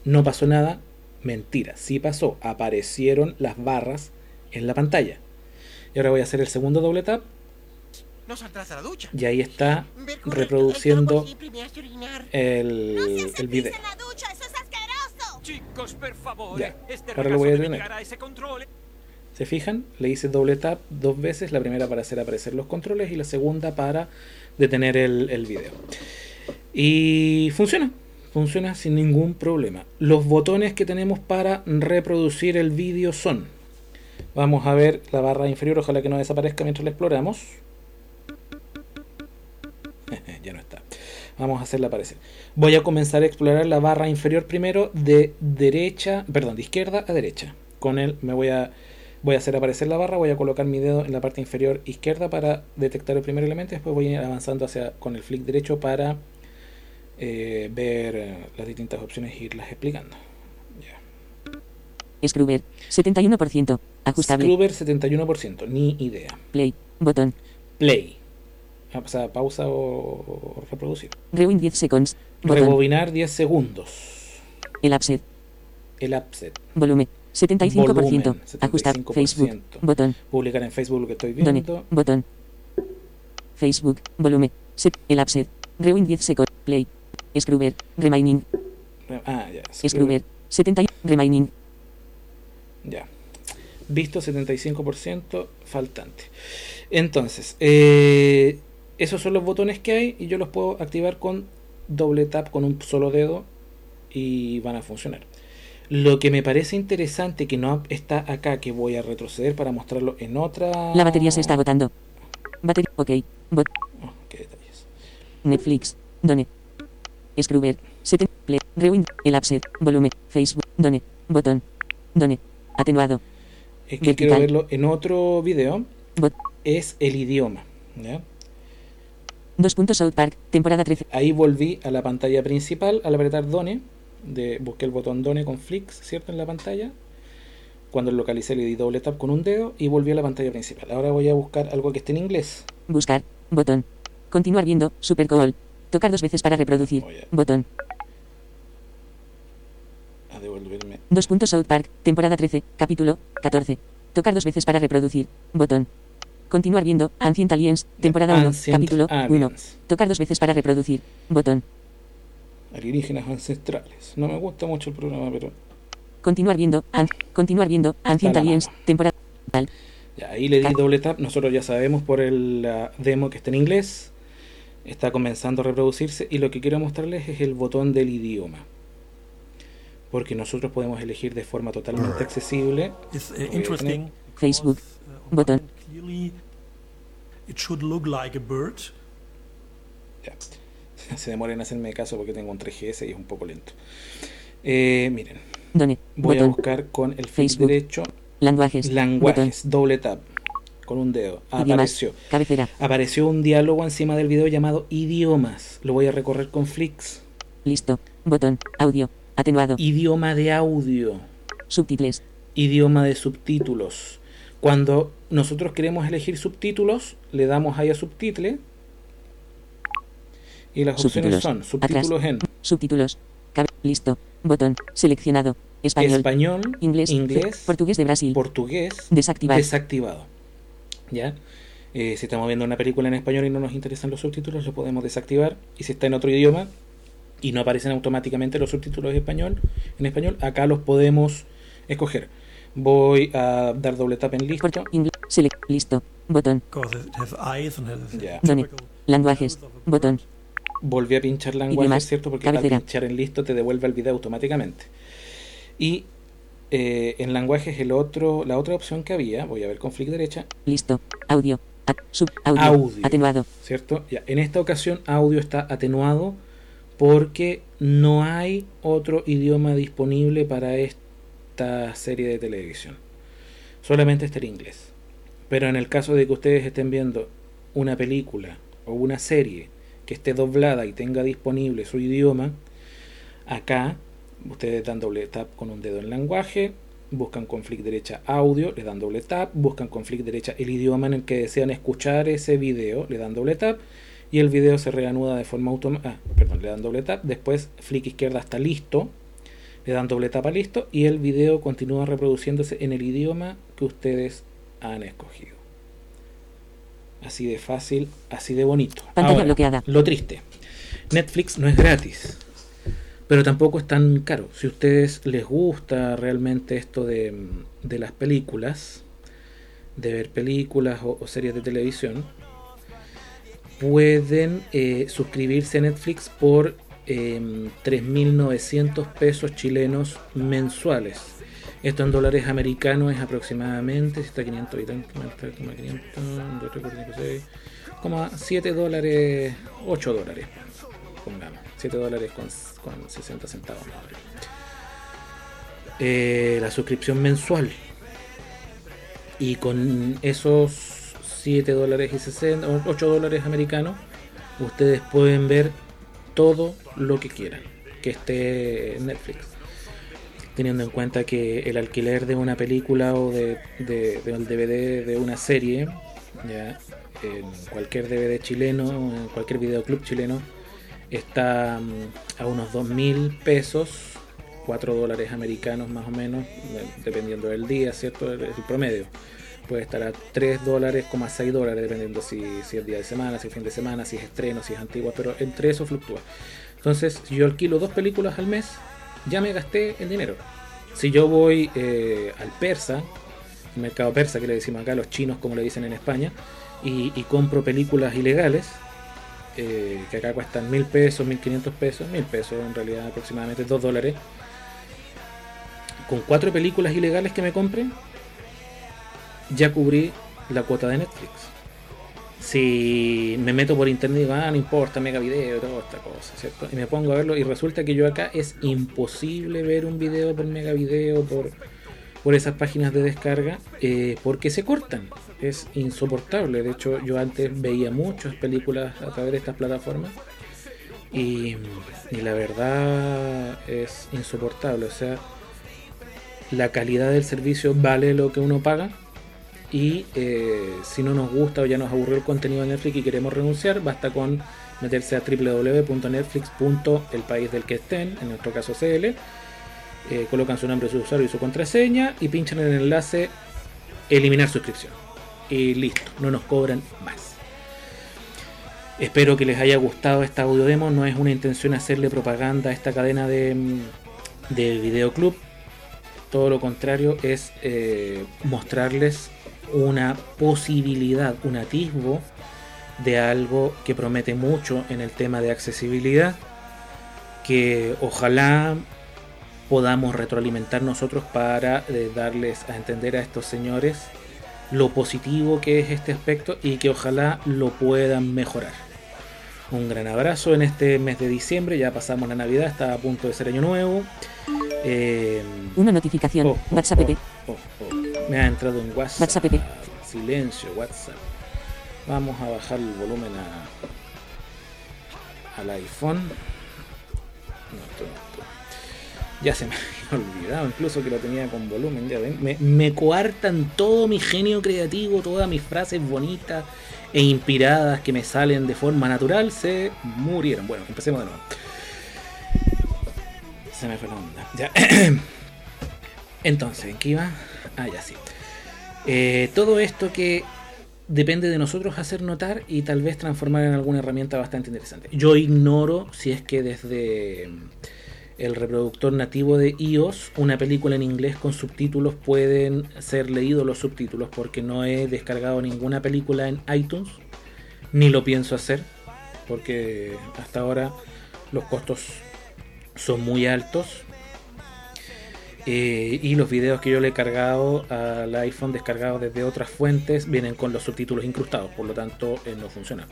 No pasó nada. Mentira, sí pasó. Aparecieron las barras en la pantalla. Y ahora voy a hacer el segundo doble tap No saldrás a la ducha. y ahí está reproduciendo el por orinar. el, video. Chicos, per favore, Ya, este ahora lo voy a ese controle. ¿Se fijan? Le hice doble tap dos veces, la primera para hacer aparecer los controles y la segunda para detener el, el video. Y funciona, funciona sin ningún problema. Los botones que tenemos para reproducir el vídeo son, vamos a ver la barra inferior, ojalá que no desaparezca mientras la exploramos. Vamos a hacerla aparecer. Voy a comenzar a explorar la barra inferior primero de derecha, perdón, de izquierda a derecha. Con él me voy a voy a hacer aparecer la barra, voy a colocar mi dedo en la parte inferior izquierda para detectar el primer elemento, después voy a ir avanzando hacia con el flick derecho para eh, ver eh, las distintas opciones e irlas explicando. Ya. Scruber, 71%. Ajustable. Scruber 71%, ni idea. Play. Botón. Play. Ah, O sea, pausa o, o reproducir. Rewind 10 seconds. Botón. Rebobinar 10 segundos. El upset. El upset. Volumen. 75%. Volumen, Ajustar. 75%. Facebook. Botón. Publicar en Facebook lo que estoy viendo. Botón. Facebook. Volumen. Set. El upset. Rewind 10 seconds. Play. Scruber. Remaining. Ah, ya. Scruber. 70. Remaining. Ya. Visto 75%, faltante. Entonces, eh, esos son los botones que hay y yo los puedo activar con doble tap con un solo dedo y van a funcionar. Lo que me parece interesante que no está acá, que voy a retroceder para mostrarlo en otra... La batería se está agotando. Batería. Ok. Bot. Oh, qué detalles. Netflix. Done. Scruber. 7. Play. Rewind. El upset. Volumen. Facebook. Done. Botón. Done. Atenuado. Es que quiero verlo en otro video Bot. es el idioma. ¿ya? Dos puntos South Park, temporada 13. Ahí volví a la pantalla principal al apretar Done. De, busqué el botón Done con Flix, ¿cierto? En la pantalla. Cuando lo localicé le di doble tap con un dedo y volví a la pantalla principal. Ahora voy a buscar algo que esté en inglés. Buscar. Botón. Continuar viendo. Super Cool. Tocar dos veces para reproducir. A- Botón. A devolverme. Dos puntos South Park, temporada 13, capítulo 14. Tocar dos veces para reproducir. Botón. Continuar viendo. Ancient Aliens, temporada 1, Ancient capítulo 1. Aliens. Tocar dos veces para reproducir. Botón. Alienígenas ancestrales. No me gusta mucho el programa, pero Continuar viendo. An- continuar viendo. Ancient Aliens, temporada. Tal. Ya, ahí le di doble tap. Nosotros ya sabemos por el, la demo que está en inglés. Está comenzando a reproducirse. Y lo que quiero mostrarles es el botón del idioma. Porque nosotros podemos elegir de forma totalmente accesible. It's uh, interesting. Facebook. Uh, Button. Clearly, it should look like a bird. Ya. Se demora en hacerme caso porque tengo un 3GS y es un poco lento. Eh, miren, Done. voy a buscar con el Facebook. derecho Lenguajes. lenguajes, doble tap con un dedo. Idiomas. Apareció. Cabecera. Apareció un diálogo encima del video llamado idiomas. Lo voy a recorrer con Flix. Listo. Botón. Audio. Atenuado. Idioma de audio. Subtítulos. Idioma de subtítulos. Cuando nosotros queremos elegir subtítulos, le damos ahí a subtitle. Y las opciones son subtítulos en Subtítulos. Listo. Botón. Seleccionado. Español. español, Inglés. inglés, Portugués de Brasil. portugués, Desactivar. desactivado. ¿Ya? Eh, si estamos viendo una película en español y no nos interesan los subtítulos, lo podemos desactivar. Y si está en otro idioma y no aparecen automáticamente los subtítulos en español, en español, acá los podemos escoger. Voy a dar doble tap en listo. Select. Listo. Botón. Lenguajes. Botón. Volví a pinchar lenguaje, Idiomas. ¿cierto? Porque Cabecera. al pinchar en listo te devuelve el video automáticamente. Y eh, en lenguajes el otro, la otra opción que había, voy a ver con flick derecha, Listo. Audio. Sub. Audio. Audio. Atenuado. ¿cierto? Ya, en esta ocasión audio está atenuado porque no hay otro idioma disponible para esta serie de televisión. Solamente está el inglés. Pero en el caso de que ustedes estén viendo una película o una serie que esté doblada y tenga disponible su idioma, acá ustedes dan doble tap con un dedo en lenguaje, buscan con flick derecha audio, le dan doble tap, buscan con flick derecha el idioma en el que desean escuchar ese video, le dan doble tap y el video se reanuda de forma automática. Ah, perdón, le dan doble tap, después flick izquierda está listo, le dan doble tap a listo y el video continúa reproduciéndose en el idioma que ustedes han escogido. Así de fácil, así de bonito. Pantalla Ahora, bloqueada. Lo triste. Netflix no es gratis. Pero tampoco es tan caro. Si a ustedes les gusta realmente esto de, de las películas, de ver películas o, o series de televisión, pueden eh, suscribirse a Netflix por eh, 3.900 pesos chilenos mensuales. Esto en dólares americanos es aproximadamente, si está 500 y tanto, está como 500, 2, 3, 4, 5, 6, como a 7 dólares, 8 dólares, pongamos, 7 dólares con, con 60 centavos. Eh, la suscripción mensual. Y con esos 7 dólares y 60, o 8 dólares americanos, ustedes pueden ver todo lo que quieran que esté Netflix. Teniendo en cuenta que el alquiler de una película o de, de, del DVD de una serie, ya en cualquier DVD chileno, en cualquier videoclub chileno, está mm, a unos 2.000 pesos, 4 dólares americanos más o menos, de- dependiendo del día, ¿cierto? El, el promedio. Puede estar a 3 dólares, 6 dólares, dependiendo si, si es día de semana, si es fin de semana, si es estreno, si es antigua, pero entre eso fluctúa. Entonces, si yo alquilo dos películas al mes, ya me gasté el dinero. Si yo voy eh, al persa, mercado persa que le decimos acá, los chinos como le dicen en España, y, y compro películas ilegales, eh, que acá cuestan mil pesos, mil quinientos pesos, mil pesos en realidad aproximadamente dos dólares, con cuatro películas ilegales que me compre, ya cubrí la cuota de Netflix. Si me meto por internet y digo, ah, no importa, mega video, toda esta cosa, ¿cierto? Y me pongo a verlo y resulta que yo acá es imposible ver un video por mega video, por, por esas páginas de descarga eh, porque se cortan. Es insoportable. De hecho, yo antes veía muchas películas a través de estas plataformas y, y la verdad es insoportable. O sea, la calidad del servicio vale lo que uno paga. Y eh, si no nos gusta o ya nos aburrió el contenido de Netflix y queremos renunciar, basta con meterse a www.netflix.el país del que estén, en nuestro caso CL, eh, colocan su nombre, su usuario y su contraseña y pinchan en el enlace eliminar suscripción. Y listo, no nos cobran más. Espero que les haya gustado esta audio demo. No es una intención hacerle propaganda a esta cadena de, de videoclub. Todo lo contrario es eh, mostrarles una posibilidad, un atisbo de algo que promete mucho en el tema de accesibilidad. Que ojalá podamos retroalimentar nosotros para eh, darles a entender a estos señores lo positivo que es este aspecto y que ojalá lo puedan mejorar. Un gran abrazo en este mes de diciembre, ya pasamos la Navidad, está a punto de ser año nuevo. Eh, Una notificación. oh, oh, WhatsApp. oh, oh, oh. Me ha entrado un WhatsApp. WhatsApp. Silencio, WhatsApp. Vamos a bajar el volumen a, al iPhone. No, esto esto. Ya se me había olvidado, incluso que lo tenía con volumen. Ya ven, me, me coartan todo mi genio creativo, todas mis frases bonitas e inspiradas que me salen de forma natural, se murieron. Bueno, empecemos de nuevo. Se me fue la onda. Ya. Entonces, ¿en qué iba? Ah, ya. Eh, todo esto que depende de nosotros hacer notar y tal vez transformar en alguna herramienta bastante interesante. Yo ignoro si es que desde el reproductor nativo de iOS una película en inglés con subtítulos pueden ser leídos los subtítulos porque no he descargado ninguna película en iTunes ni lo pienso hacer porque hasta ahora los costos son muy altos eh, y los videos que yo le he cargado al iPhone descargados desde otras fuentes vienen con los subtítulos incrustados, por lo tanto eh, no funciona.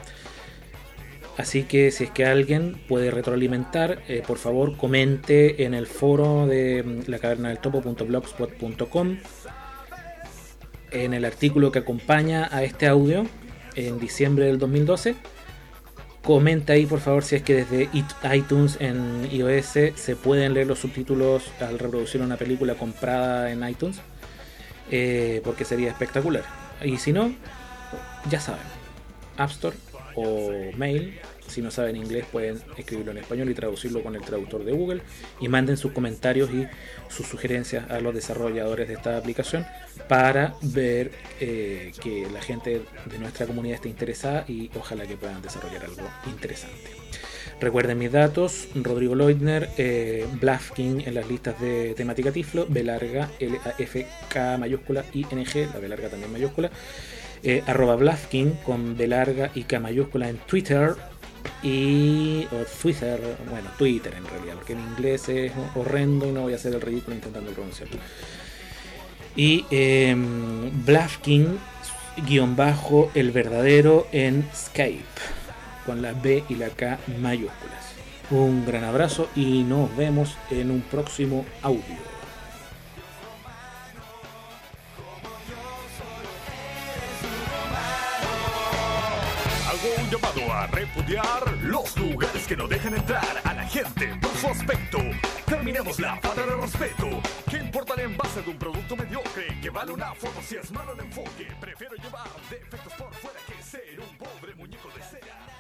Así que si es que alguien puede retroalimentar, eh, por favor comente en el foro de mm, la caverna del topo.blogspot.com en el artículo que acompaña a este audio en diciembre del 2012 Comenta ahí por favor si es que desde iTunes en iOS se pueden leer los subtítulos al reproducir una película comprada en iTunes. eh, porque sería espectacular. Y si no, ya saben. App Store o mail. Si no saben inglés pueden escribirlo en español y traducirlo con el traductor de Google. Y manden sus comentarios y sus sugerencias a los desarrolladores de esta aplicación para ver eh, que la gente de nuestra comunidad esté interesada y ojalá que puedan desarrollar algo interesante. Recuerden mis datos, Rodrigo Leutner, eh, en las listas de temática Tiflo, B larga, L A F K mayúscula I N G, la B larga también mayúscula, eh, arroba Blafking con B larga y K mayúscula en Twitter y o Twitter, bueno, Twitter en realidad, porque en inglés es horrendo y no voy a hacer el ridículo intentando pronunciarlo. Y eh, Blafking guion bajo el verdadero en Skype con la B y la K mayúsculas. Un gran abrazo y nos vemos en un próximo audio. Los lugares que no dejan entrar a la gente por su aspecto. Terminemos la falta de respeto. ¿Qué importa el envase de un producto mediocre que vale una foto si es malo el enfoque? Prefiero llevar defectos por fuera que ser un pobre muñeco de cera.